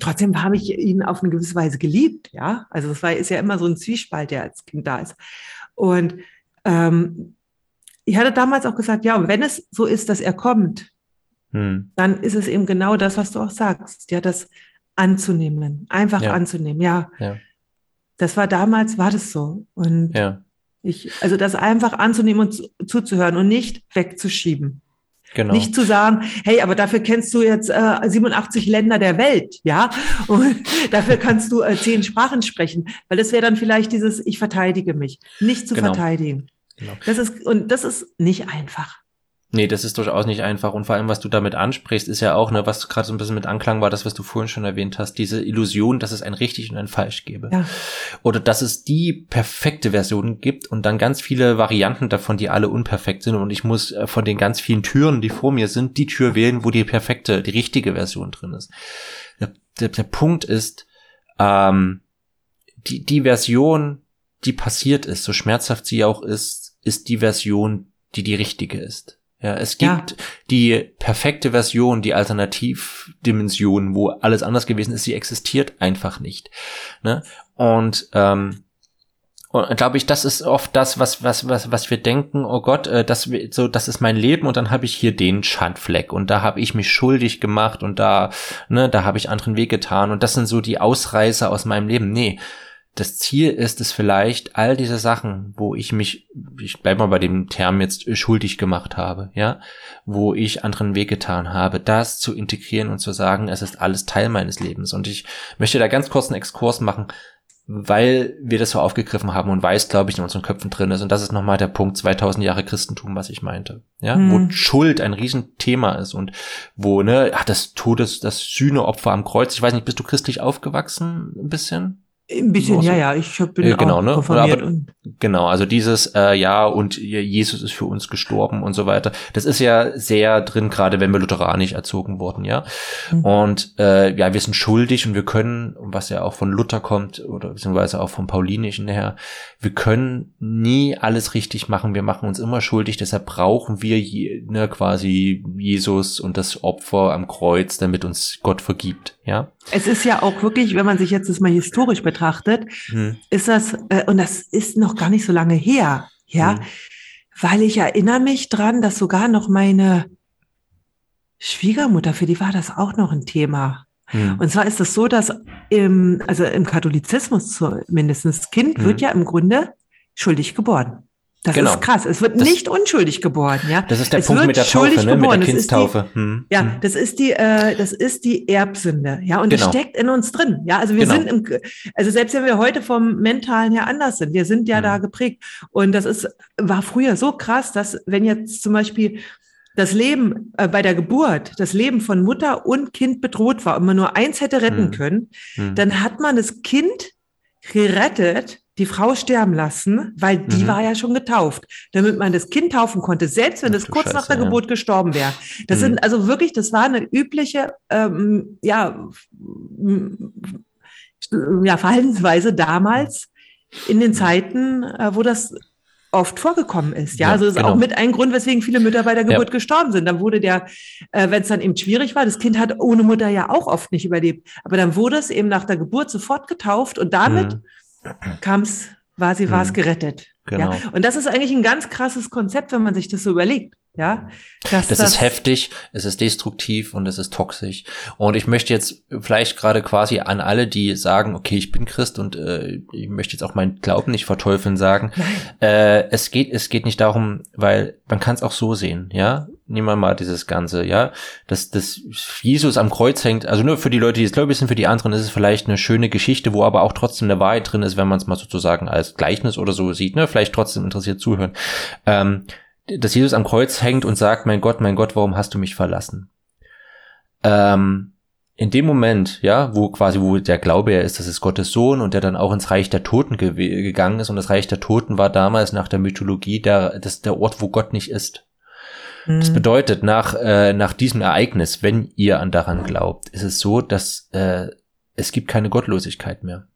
trotzdem habe ich ihn auf eine gewisse Weise geliebt, ja. Also das war, ist ja immer so ein Zwiespalt, der als Kind da ist. Und ähm, ich hatte damals auch gesagt, ja, wenn es so ist, dass er kommt, hm. dann ist es eben genau das, was du auch sagst, ja, das anzunehmen, einfach ja. anzunehmen, ja. ja. Das war damals, war das so. Und ja. Ich, also das einfach anzunehmen und zu, zuzuhören und nicht wegzuschieben. Genau. Nicht zu sagen, hey, aber dafür kennst du jetzt äh, 87 Länder der Welt, ja, und dafür kannst du äh, zehn Sprachen sprechen, weil das wäre dann vielleicht dieses, ich verteidige mich, nicht zu genau. verteidigen. Genau. Das ist und das ist nicht einfach. Nee, das ist durchaus nicht einfach. Und vor allem, was du damit ansprichst, ist ja auch, ne, was gerade so ein bisschen mit Anklang war, das, was du vorhin schon erwähnt hast, diese Illusion, dass es ein richtig und ein falsch gäbe. Ja. Oder dass es die perfekte Version gibt und dann ganz viele Varianten davon, die alle unperfekt sind. Und ich muss äh, von den ganz vielen Türen, die vor mir sind, die Tür wählen, wo die perfekte, die richtige Version drin ist. Der, der, der Punkt ist, ähm, die, die Version, die passiert ist, so schmerzhaft sie auch ist, ist die Version, die die richtige ist. Ja, es gibt ja. die perfekte Version, die Alternativdimension, wo alles anders gewesen ist, sie existiert einfach nicht. Ne? Und ähm, und glaube ich, das ist oft das, was was was was wir denken. Oh Gott, äh, das so, das ist mein Leben und dann habe ich hier den Schandfleck und da habe ich mich schuldig gemacht und da ne, da habe ich anderen Weg getan und das sind so die Ausreißer aus meinem Leben. Nee, das Ziel ist es vielleicht, all diese Sachen, wo ich mich, ich bleib mal bei dem Term jetzt schuldig gemacht habe, ja, wo ich anderen Weg getan habe, das zu integrieren und zu sagen, es ist alles Teil meines Lebens. Und ich möchte da ganz kurz einen Exkurs machen, weil wir das so aufgegriffen haben und weiß, glaube ich, in unseren Köpfen drin ist. Und das ist nochmal der Punkt 2000 Jahre Christentum, was ich meinte. Ja, hm. wo Schuld ein Riesenthema ist und wo, ne, ach, das Todes, das Sühneopfer am Kreuz. Ich weiß nicht, bist du christlich aufgewachsen? Ein bisschen? Ein bisschen, ja, ja, ich bin äh, genau, ne? Aber, genau, also dieses, äh, ja, und Jesus ist für uns gestorben und so weiter. Das ist ja sehr drin, gerade wenn wir lutheranisch erzogen wurden, ja. Mhm. Und äh, ja, wir sind schuldig und wir können, was ja auch von Luther kommt, oder beziehungsweise auch vom Paulinischen her, wir können nie alles richtig machen, wir machen uns immer schuldig, deshalb brauchen wir je, ne, quasi Jesus und das Opfer am Kreuz, damit uns Gott vergibt, ja. Es ist ja auch wirklich, wenn man sich jetzt das mal historisch betrachtet, hm. ist das, äh, und das ist noch gar nicht so lange her, ja, hm. weil ich erinnere mich dran, dass sogar noch meine Schwiegermutter, für die war das auch noch ein Thema. Hm. Und zwar ist es das so, dass im, also im Katholizismus zumindest, das Kind wird hm. ja im Grunde schuldig geboren. Das genau. ist krass. Es wird das, nicht unschuldig geboren, ja. Das ist der es Punkt mit der Taufe, ne? mit der Kindstaufe. Die, hm. Ja, hm. das ist die, äh, das ist die Erbsünde, ja. Und genau. das steckt in uns drin, ja. Also wir genau. sind im, also selbst wenn wir heute vom Mentalen her anders sind, wir sind ja hm. da geprägt. Und das ist, war früher so krass, dass wenn jetzt zum Beispiel das Leben äh, bei der Geburt, das Leben von Mutter und Kind bedroht war und man nur eins hätte retten hm. können, hm. dann hat man das Kind gerettet, die Frau sterben lassen, weil die mhm. war ja schon getauft, damit man das Kind taufen konnte, selbst wenn es kurz Scheiße, nach der ja. Geburt gestorben wäre. Das mhm. sind also wirklich, das war eine übliche, ähm, ja, ja, Verhaltensweise damals in den Zeiten, äh, wo das oft vorgekommen ist. Ja, ja also das ist genau. auch mit ein Grund, weswegen viele Mütter bei der Geburt ja. gestorben sind. Dann wurde der, äh, wenn es dann eben schwierig war, das Kind hat ohne Mutter ja auch oft nicht überlebt. Aber dann wurde es eben nach der Geburt sofort getauft und damit mhm kam es, war sie, war es mhm. gerettet. Genau. Ja? Und das ist eigentlich ein ganz krasses Konzept, wenn man sich das so überlegt. Ja, das, das, ist heftig, es ist destruktiv und es ist toxisch. Und ich möchte jetzt vielleicht gerade quasi an alle, die sagen, okay, ich bin Christ und äh, ich möchte jetzt auch meinen Glauben nicht verteufeln, sagen, äh, es geht, es geht nicht darum, weil man kann es auch so sehen, ja. Nehmen wir mal dieses Ganze, ja, dass, dass Jesus am Kreuz hängt, also nur für die Leute, die es gläubig sind, für die anderen ist es vielleicht eine schöne Geschichte, wo aber auch trotzdem eine Wahrheit drin ist, wenn man es mal sozusagen als Gleichnis oder so sieht, ne, vielleicht trotzdem interessiert zuhören. Ähm, dass Jesus am Kreuz hängt und sagt, mein Gott, mein Gott, warum hast du mich verlassen? Ähm, in dem Moment, ja, wo quasi, wo der Glaube ja ist, das ist Gottes Sohn und der dann auch ins Reich der Toten ge gegangen ist und das Reich der Toten war damals nach der Mythologie der, das, der Ort, wo Gott nicht ist. Mhm. Das bedeutet, nach, äh, nach diesem Ereignis, wenn ihr an daran glaubt, ist es so, dass äh, es gibt keine Gottlosigkeit mehr.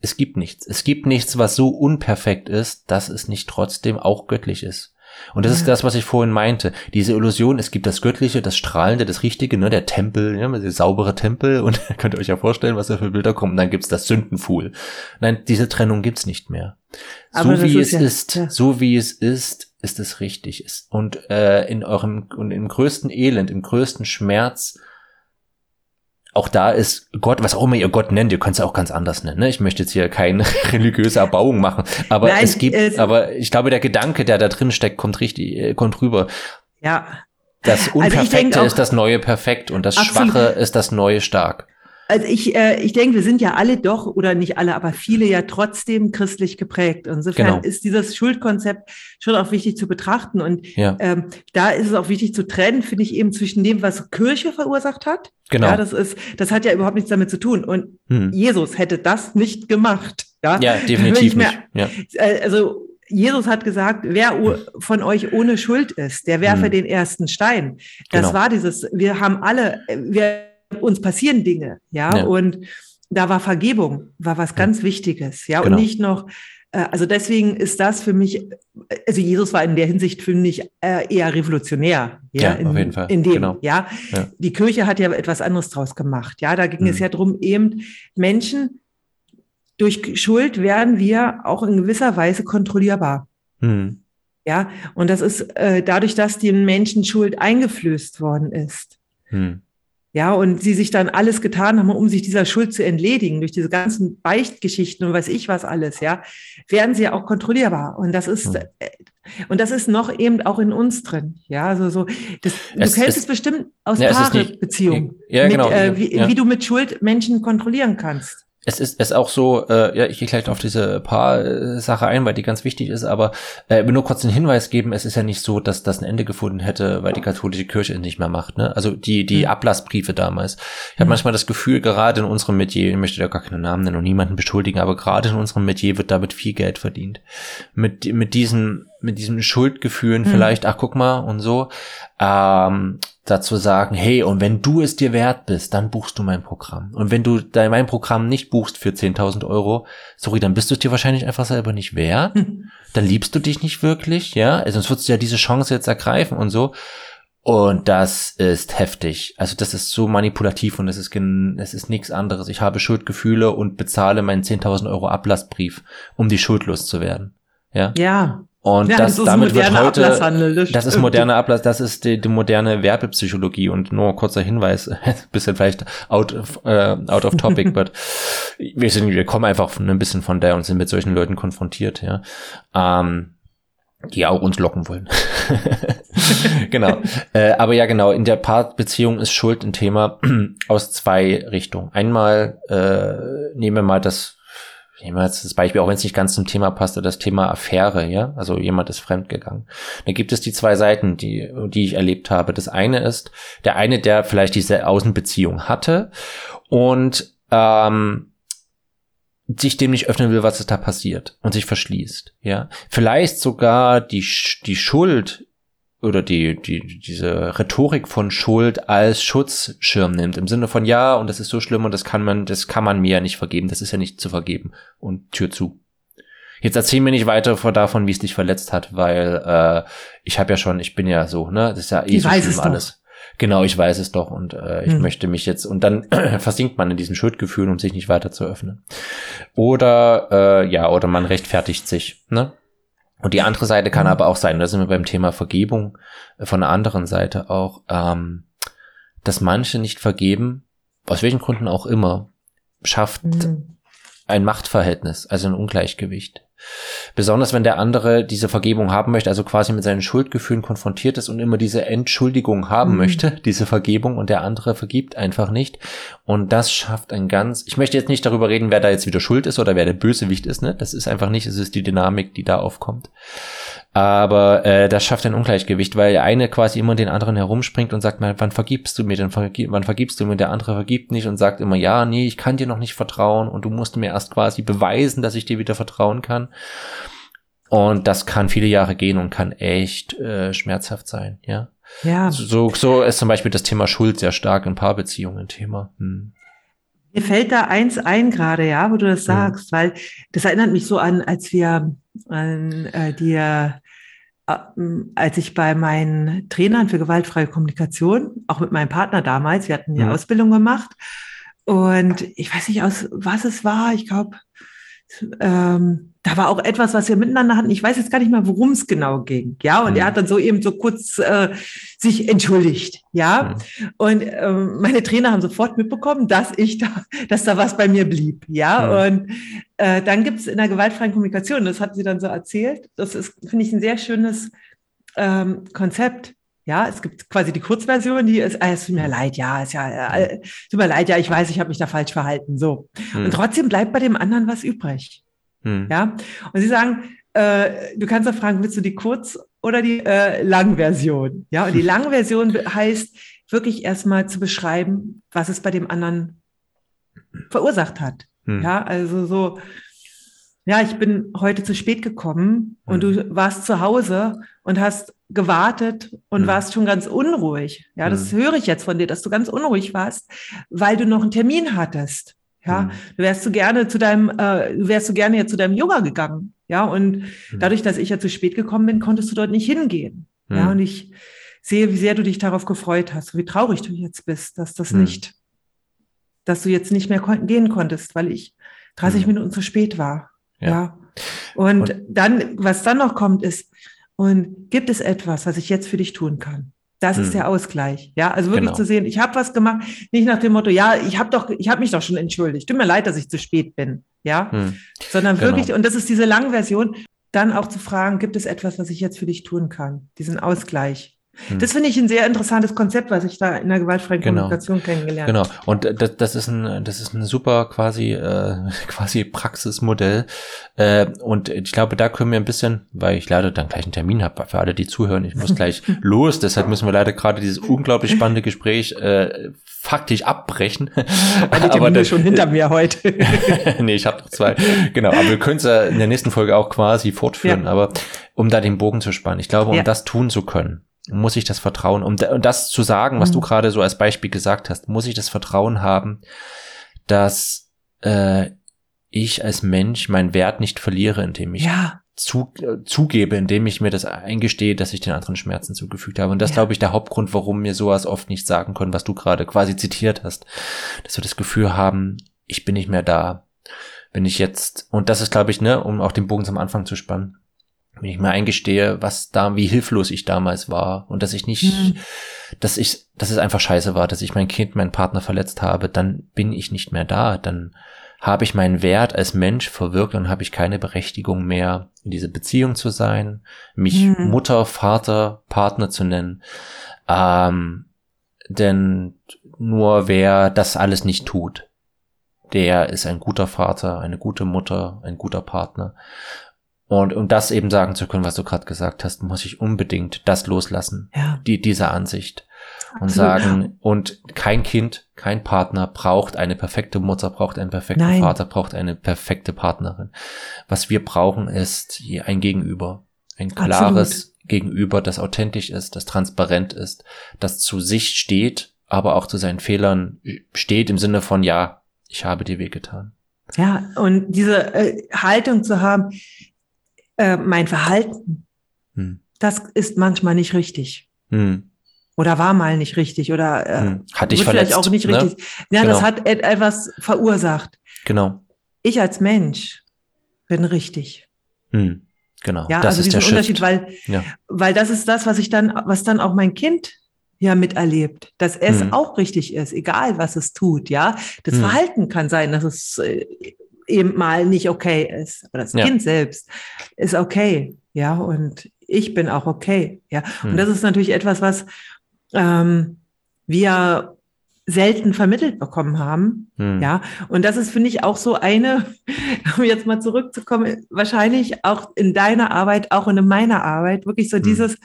Es gibt nichts. Es gibt nichts, was so unperfekt ist, dass es nicht trotzdem auch göttlich ist. Und das ist das, was ich vorhin meinte. Diese Illusion, es gibt das Göttliche, das Strahlende, das Richtige, ne, der Tempel, ja, der saubere Tempel und könnt ihr euch ja vorstellen, was da für Bilder kommen. Und dann gibt's das Sündenfuhl. Nein, diese Trennung gibt's nicht mehr. Aber so wie ist es ja, ist, ja. so wie es ist, ist es richtig. Und äh, in eurem und im größten Elend, im größten Schmerz auch da ist Gott, was auch immer ihr Gott nennt, ihr könnt es auch ganz anders nennen. Ne? Ich möchte jetzt hier keine religiöse Erbauung machen, aber Nein, es gibt, es aber ich glaube, der Gedanke, der da drin steckt, kommt richtig, äh, kommt rüber. Ja, Das also Unperfekte also ist das neue Perfekt und das absolut. Schwache ist das neue Stark. Also ich, äh, ich denke, wir sind ja alle doch, oder nicht alle, aber viele ja trotzdem christlich geprägt. Insofern genau. ist dieses Schuldkonzept schon auch wichtig zu betrachten. Und ja. ähm, da ist es auch wichtig zu trennen, finde ich, eben zwischen dem, was Kirche verursacht hat. Genau. Ja, das ist, das hat ja überhaupt nichts damit zu tun. Und hm. Jesus hätte das nicht gemacht. Ja, ja definitiv mehr, nicht. Ja. Äh, also Jesus hat gesagt, wer von euch ohne Schuld ist, der werfe hm. den ersten Stein. Das genau. war dieses, wir haben alle, wir uns passieren Dinge, ja, ja. und da war Vergebung, war was ganz Wichtiges, ja, genau. und nicht noch, äh, also deswegen ist das für mich, also Jesus war in der Hinsicht für mich äh, eher revolutionär, ja, ja in, auf jeden Fall. in dem, genau. ja? ja. Die Kirche hat ja etwas anderes draus gemacht, ja, da ging mhm. es ja darum, eben Menschen, durch Schuld werden wir auch in gewisser Weise kontrollierbar. Mhm. Ja, und das ist äh, dadurch, dass den Menschen Schuld eingeflößt worden ist. Mhm. Ja, und sie sich dann alles getan haben, um sich dieser Schuld zu entledigen, durch diese ganzen Beichtgeschichten und weiß ich was alles, ja, werden sie auch kontrollierbar. Und das ist, hm. Äh, und das ist noch eben auch in uns drin. Ja, also so, das, es, du kennst es, es bestimmt aus ja, Paarbeziehungen. Ja, genau. Mit, äh, wie, ja. wie du mit Schuld Menschen kontrollieren kannst es ist es auch so, äh, ja, ich gehe gleich auf diese Paar-Sache ein, weil die ganz wichtig ist, aber äh, nur kurz einen Hinweis geben, es ist ja nicht so, dass das ein Ende gefunden hätte, weil die katholische Kirche es nicht mehr macht. Ne? Also die, die mhm. Ablassbriefe damals. Ich habe mhm. manchmal das Gefühl, gerade in unserem Metier, ich möchte da gar keinen Namen nennen und niemanden beschuldigen, aber gerade in unserem Metier wird damit viel Geld verdient. Mit, mit diesen mit diesen Schuldgefühlen mhm. vielleicht, ach guck mal und so, ähm, dazu sagen, hey, und wenn du es dir wert bist, dann buchst du mein Programm. Und wenn du dein, mein Programm nicht buchst für 10.000 Euro, sorry, dann bist du es dir wahrscheinlich einfach selber nicht wert. Dann liebst du dich nicht wirklich, ja, also sonst würdest du ja diese Chance jetzt ergreifen und so. Und das ist heftig. Also das ist so manipulativ und es ist, es ist nichts anderes. Ich habe Schuldgefühle und bezahle meinen 10.000 Euro Ablassbrief, um die schuldlos zu werden. Ja. Ja. Und ja, das, das damit wird heute, das, das ist moderne Ablass, das ist die, die moderne Werbepsychologie und nur kurzer Hinweis, bisschen vielleicht out of, uh, out of topic, but wir sind, wir kommen einfach ein bisschen von der und sind mit solchen Leuten konfrontiert, ja, ähm, die auch uns locken wollen. genau. äh, aber ja, genau, in der Paarbeziehung ist Schuld ein Thema aus zwei Richtungen. Einmal äh, nehmen wir mal das nehmen wir jetzt das Beispiel, auch wenn es nicht ganz zum Thema passt, das Thema Affäre, ja, also jemand ist fremdgegangen. Da gibt es die zwei Seiten, die, die ich erlebt habe. Das eine ist, der eine, der vielleicht diese Außenbeziehung hatte und ähm, sich dem nicht öffnen will, was da passiert und sich verschließt, ja. Vielleicht sogar die, die Schuld oder die, die, diese Rhetorik von Schuld als Schutzschirm nimmt. Im Sinne von, ja, und das ist so schlimm und das kann man, das kann man mir ja nicht vergeben. Das ist ja nicht zu vergeben. Und Tür zu. Jetzt erzähl mir nicht weiter davon, wie es dich verletzt hat, weil äh, ich habe ja schon, ich bin ja so, ne? Das ist ja eh so schlimm alles. Genau, ich weiß es doch und äh, ich hm. möchte mich jetzt und dann versinkt man in diesen Schuldgefühlen, um sich nicht weiter zu öffnen. Oder äh, ja, oder man rechtfertigt sich, ne? Und die andere Seite kann mhm. aber auch sein, da sind wir beim Thema Vergebung äh, von der anderen Seite auch, ähm, dass manche nicht vergeben, aus welchen Gründen auch immer, schafft mhm. ein Machtverhältnis, also ein Ungleichgewicht. Besonders wenn der andere diese Vergebung haben möchte, also quasi mit seinen Schuldgefühlen konfrontiert ist und immer diese Entschuldigung haben mhm. möchte, diese Vergebung und der andere vergibt einfach nicht. Und das schafft ein ganz, ich möchte jetzt nicht darüber reden, wer da jetzt wieder schuld ist oder wer der Bösewicht ist, ne? Das ist einfach nicht, es ist die Dynamik, die da aufkommt. Aber äh, das schafft ein Ungleichgewicht, weil der eine quasi immer den anderen herumspringt und sagt, wann vergibst du mir denn, wann vergibst du mir, der andere vergibt nicht und sagt immer, ja, nee, ich kann dir noch nicht vertrauen und du musst mir erst quasi beweisen, dass ich dir wieder vertrauen kann. Und das kann viele Jahre gehen und kann echt äh, schmerzhaft sein, ja. Ja. So, so ist zum Beispiel das Thema Schuld sehr stark in Paarbeziehungen Thema. Hm. Mir fällt da eins ein gerade, ja, wo du das sagst, ja. weil das erinnert mich so an, als wir an äh, dir äh, als ich bei meinen Trainern für gewaltfreie Kommunikation, auch mit meinem Partner damals, wir hatten die ja. Ausbildung gemacht und ich weiß nicht aus was es war, ich glaube, ähm, da war auch etwas, was wir miteinander hatten. Ich weiß jetzt gar nicht mehr, worum es genau ging. Ja, und mhm. er hat dann so eben so kurz äh, sich entschuldigt. Ja, mhm. und ähm, meine Trainer haben sofort mitbekommen, dass ich da, dass da was bei mir blieb. Ja, mhm. und äh, dann gibt es in der gewaltfreien Kommunikation, das hat sie dann so erzählt. Das ist, finde ich, ein sehr schönes ähm, Konzept. Ja, es gibt quasi die Kurzversion, die ist, ah, es tut mir leid, ja, ist ja, äh, tut mir leid, ja, ich weiß, ich habe mich da falsch verhalten, so. Hm. Und trotzdem bleibt bei dem anderen was übrig. Hm. Ja, und sie sagen, äh, du kannst auch fragen, willst du die Kurz- oder die äh, Langversion? Ja, und die Langversion heißt wirklich erstmal zu beschreiben, was es bei dem anderen verursacht hat. Hm. Ja, also so, ja, ich bin heute zu spät gekommen und mhm. du warst zu Hause und hast gewartet und mhm. warst schon ganz unruhig. Ja, das mhm. höre ich jetzt von dir, dass du ganz unruhig warst, weil du noch einen Termin hattest. Ja, mhm. du wärst du gerne zu deinem, äh, du wärst du gerne jetzt zu deinem Yoga gegangen. Ja, und mhm. dadurch, dass ich ja zu spät gekommen bin, konntest du dort nicht hingehen. Ja, mhm. und ich sehe, wie sehr du dich darauf gefreut hast, wie traurig du jetzt bist, dass das nicht, dass du jetzt nicht mehr gehen konntest, weil ich 30 Minuten zu spät war. Ja. ja. Und, und dann, was dann noch kommt, ist, und gibt es etwas, was ich jetzt für dich tun kann? Das hm. ist der Ausgleich. Ja, also wirklich genau. zu sehen, ich habe was gemacht, nicht nach dem Motto, ja, ich habe doch, ich habe mich doch schon entschuldigt. Tut mir leid, dass ich zu spät bin. Ja, hm. sondern genau. wirklich, und das ist diese Langversion, dann auch zu fragen, gibt es etwas, was ich jetzt für dich tun kann? Diesen Ausgleich. Hm. Das finde ich ein sehr interessantes Konzept, was ich da in der gewaltfreien genau. Kommunikation kennengelernt habe. Genau. Und das, das ist ein, das ist ein super quasi, äh, quasi Praxismodell. Äh, und ich glaube, da können wir ein bisschen, weil ich leider dann gleich einen Termin habe für alle, die zuhören. Ich muss gleich los. Deshalb müssen wir leider gerade dieses unglaublich spannende Gespräch äh, faktisch abbrechen. Aber das schon hinter mir heute. nee, ich habe noch zwei. Genau. Aber wir können es ja in der nächsten Folge auch quasi fortführen. Ja. Aber um da den Bogen zu spannen, ich glaube, um ja. das tun zu können muss ich das Vertrauen, um das zu sagen, was mhm. du gerade so als Beispiel gesagt hast, muss ich das Vertrauen haben, dass äh, ich als Mensch meinen Wert nicht verliere, indem ich ja. zu, äh, zugebe, indem ich mir das eingestehe, dass ich den anderen Schmerzen zugefügt habe. Und das ja. glaube ich der Hauptgrund, warum mir sowas oft nicht sagen können, was du gerade quasi zitiert hast, dass wir das Gefühl haben, ich bin nicht mehr da. Wenn ich jetzt, und das ist, glaube ich, ne, um auch den Bogen zum Anfang zu spannen, wenn ich mir eingestehe, was da, wie hilflos ich damals war und dass ich nicht, mhm. dass ich, dass es einfach scheiße war, dass ich mein Kind, meinen Partner verletzt habe, dann bin ich nicht mehr da, dann habe ich meinen Wert als Mensch verwirkt und habe ich keine Berechtigung mehr, in diese Beziehung zu sein, mich mhm. Mutter, Vater, Partner zu nennen. Ähm, denn nur wer das alles nicht tut, der ist ein guter Vater, eine gute Mutter, ein guter Partner. Und um das eben sagen zu können, was du gerade gesagt hast, muss ich unbedingt das loslassen, ja. die, diese Ansicht. Und sagen, und kein Kind, kein Partner braucht eine perfekte Mutter, braucht einen perfekten Nein. Vater, braucht eine perfekte Partnerin. Was wir brauchen, ist ein Gegenüber. Ein klares Absolut. Gegenüber, das authentisch ist, das transparent ist, das zu sich steht, aber auch zu seinen Fehlern steht im Sinne von, ja, ich habe dir wehgetan. Ja, und diese äh, Haltung zu haben, äh, mein Verhalten, hm. das ist manchmal nicht richtig. Hm. Oder war mal nicht richtig oder äh, hm. hat dich vielleicht auch nicht ne? richtig. Ja, genau. das hat etwas verursacht. Genau. Ich als Mensch bin richtig. Hm. Genau. Ja, das also ist diesen der Unterschied, weil, ja. weil das ist das, was ich dann, was dann auch mein Kind ja miterlebt, dass es hm. auch richtig ist, egal was es tut, ja. Das hm. Verhalten kann sein, dass es äh, eben mal nicht okay ist. Aber das ja. Kind selbst ist okay. Ja, und ich bin auch okay. Ja, hm. und das ist natürlich etwas, was ähm, wir selten vermittelt bekommen haben. Hm. Ja, und das ist, finde ich, auch so eine, um jetzt mal zurückzukommen, wahrscheinlich auch in deiner Arbeit, auch in meiner Arbeit, wirklich so hm. dieses,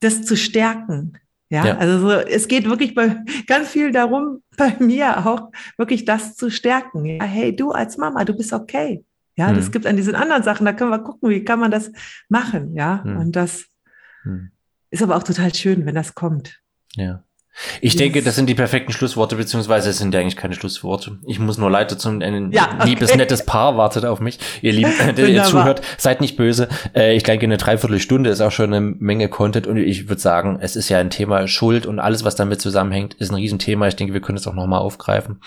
das zu stärken. Ja, ja, also so, es geht wirklich bei ganz viel darum, bei mir auch wirklich das zu stärken. Ja, hey, du als Mama, du bist okay. Ja, mhm. das gibt an diesen anderen Sachen, da können wir gucken, wie kann man das machen. Ja, mhm. und das mhm. ist aber auch total schön, wenn das kommt. Ja. Ich yes. denke, das sind die perfekten Schlussworte, beziehungsweise es sind ja eigentlich keine Schlussworte. Ich muss nur leider zum ein ja, okay. liebes, nettes Paar wartet auf mich. Ihr Lieben, der ihr zuhört, seid nicht böse. Äh, ich denke, eine Dreiviertelstunde ist auch schon eine Menge Content und ich würde sagen, es ist ja ein Thema Schuld und alles, was damit zusammenhängt, ist ein Riesenthema. Ich denke, wir können es auch nochmal aufgreifen.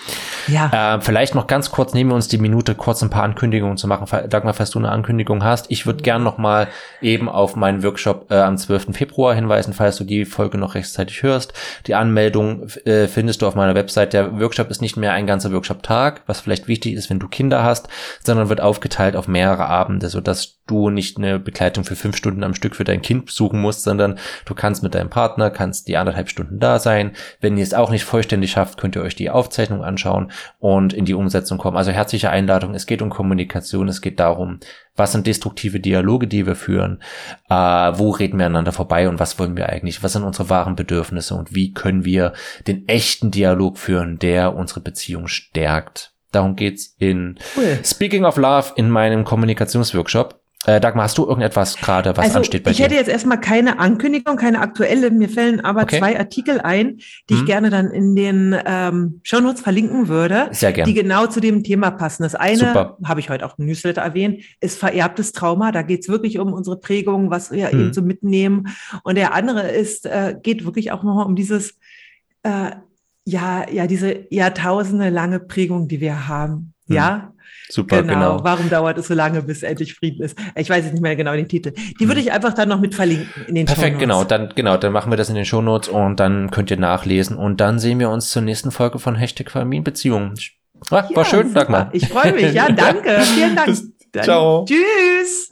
Ja. Äh, vielleicht noch ganz kurz, nehmen wir uns die Minute, kurz ein paar Ankündigungen zu machen. Dagmar, falls du eine Ankündigung hast, ich würde gern nochmal eben auf meinen Workshop äh, am 12. Februar hinweisen, falls du die Folge noch rechtzeitig hörst. Die Anmeldung äh, findest du auf meiner Website. Der Workshop ist nicht mehr ein ganzer Workshop-Tag, was vielleicht wichtig ist, wenn du Kinder hast, sondern wird aufgeteilt auf mehrere Abende, sodass du nicht eine Begleitung für fünf Stunden am Stück für dein Kind suchen musst, sondern du kannst mit deinem Partner, kannst die anderthalb Stunden da sein. Wenn ihr es auch nicht vollständig schafft, könnt ihr euch die Aufzeichnung anschauen und in die Umsetzung kommen. Also herzliche Einladung. Es geht um Kommunikation. Es geht darum, was sind destruktive Dialoge, die wir führen? Äh, wo reden wir einander vorbei und was wollen wir eigentlich? Was sind unsere wahren Bedürfnisse und wie können wir den echten Dialog führen, der unsere Beziehung stärkt? Darum geht's in cool. Speaking of Love in meinem Kommunikationsworkshop. Äh, Dagmar, hast du irgendetwas gerade, was also, ansteht bei ich dir? Ich hätte jetzt erstmal keine Ankündigung, keine aktuelle. Mir fällen aber okay. zwei Artikel ein, die hm. ich gerne dann in den ähm, Shownotes verlinken würde. Sehr gerne. Die genau zu dem Thema passen. Das eine, habe ich heute auch im Newsletter erwähnt, ist vererbtes Trauma. Da geht es wirklich um unsere Prägung, was wir hm. eben so mitnehmen. Und der andere ist, äh, geht wirklich auch nochmal um dieses, äh, ja, ja, diese jahrtausende lange Prägung, die wir haben. Hm. Ja, Super, genau. genau. Warum dauert es so lange, bis endlich Frieden ist? Ich weiß jetzt nicht mehr genau den Titel. Die würde hm. ich einfach dann noch mit verlinken in den Perfekt, genau. Dann, genau, dann machen wir das in den Shownotes und dann könnt ihr nachlesen und dann sehen wir uns zur nächsten Folge von Hashtag Familienbeziehungen. Ah, ja, war schön, super. Dagmar. Ich freue mich. Ja, danke. Vielen Dank. Ciao. Tschüss.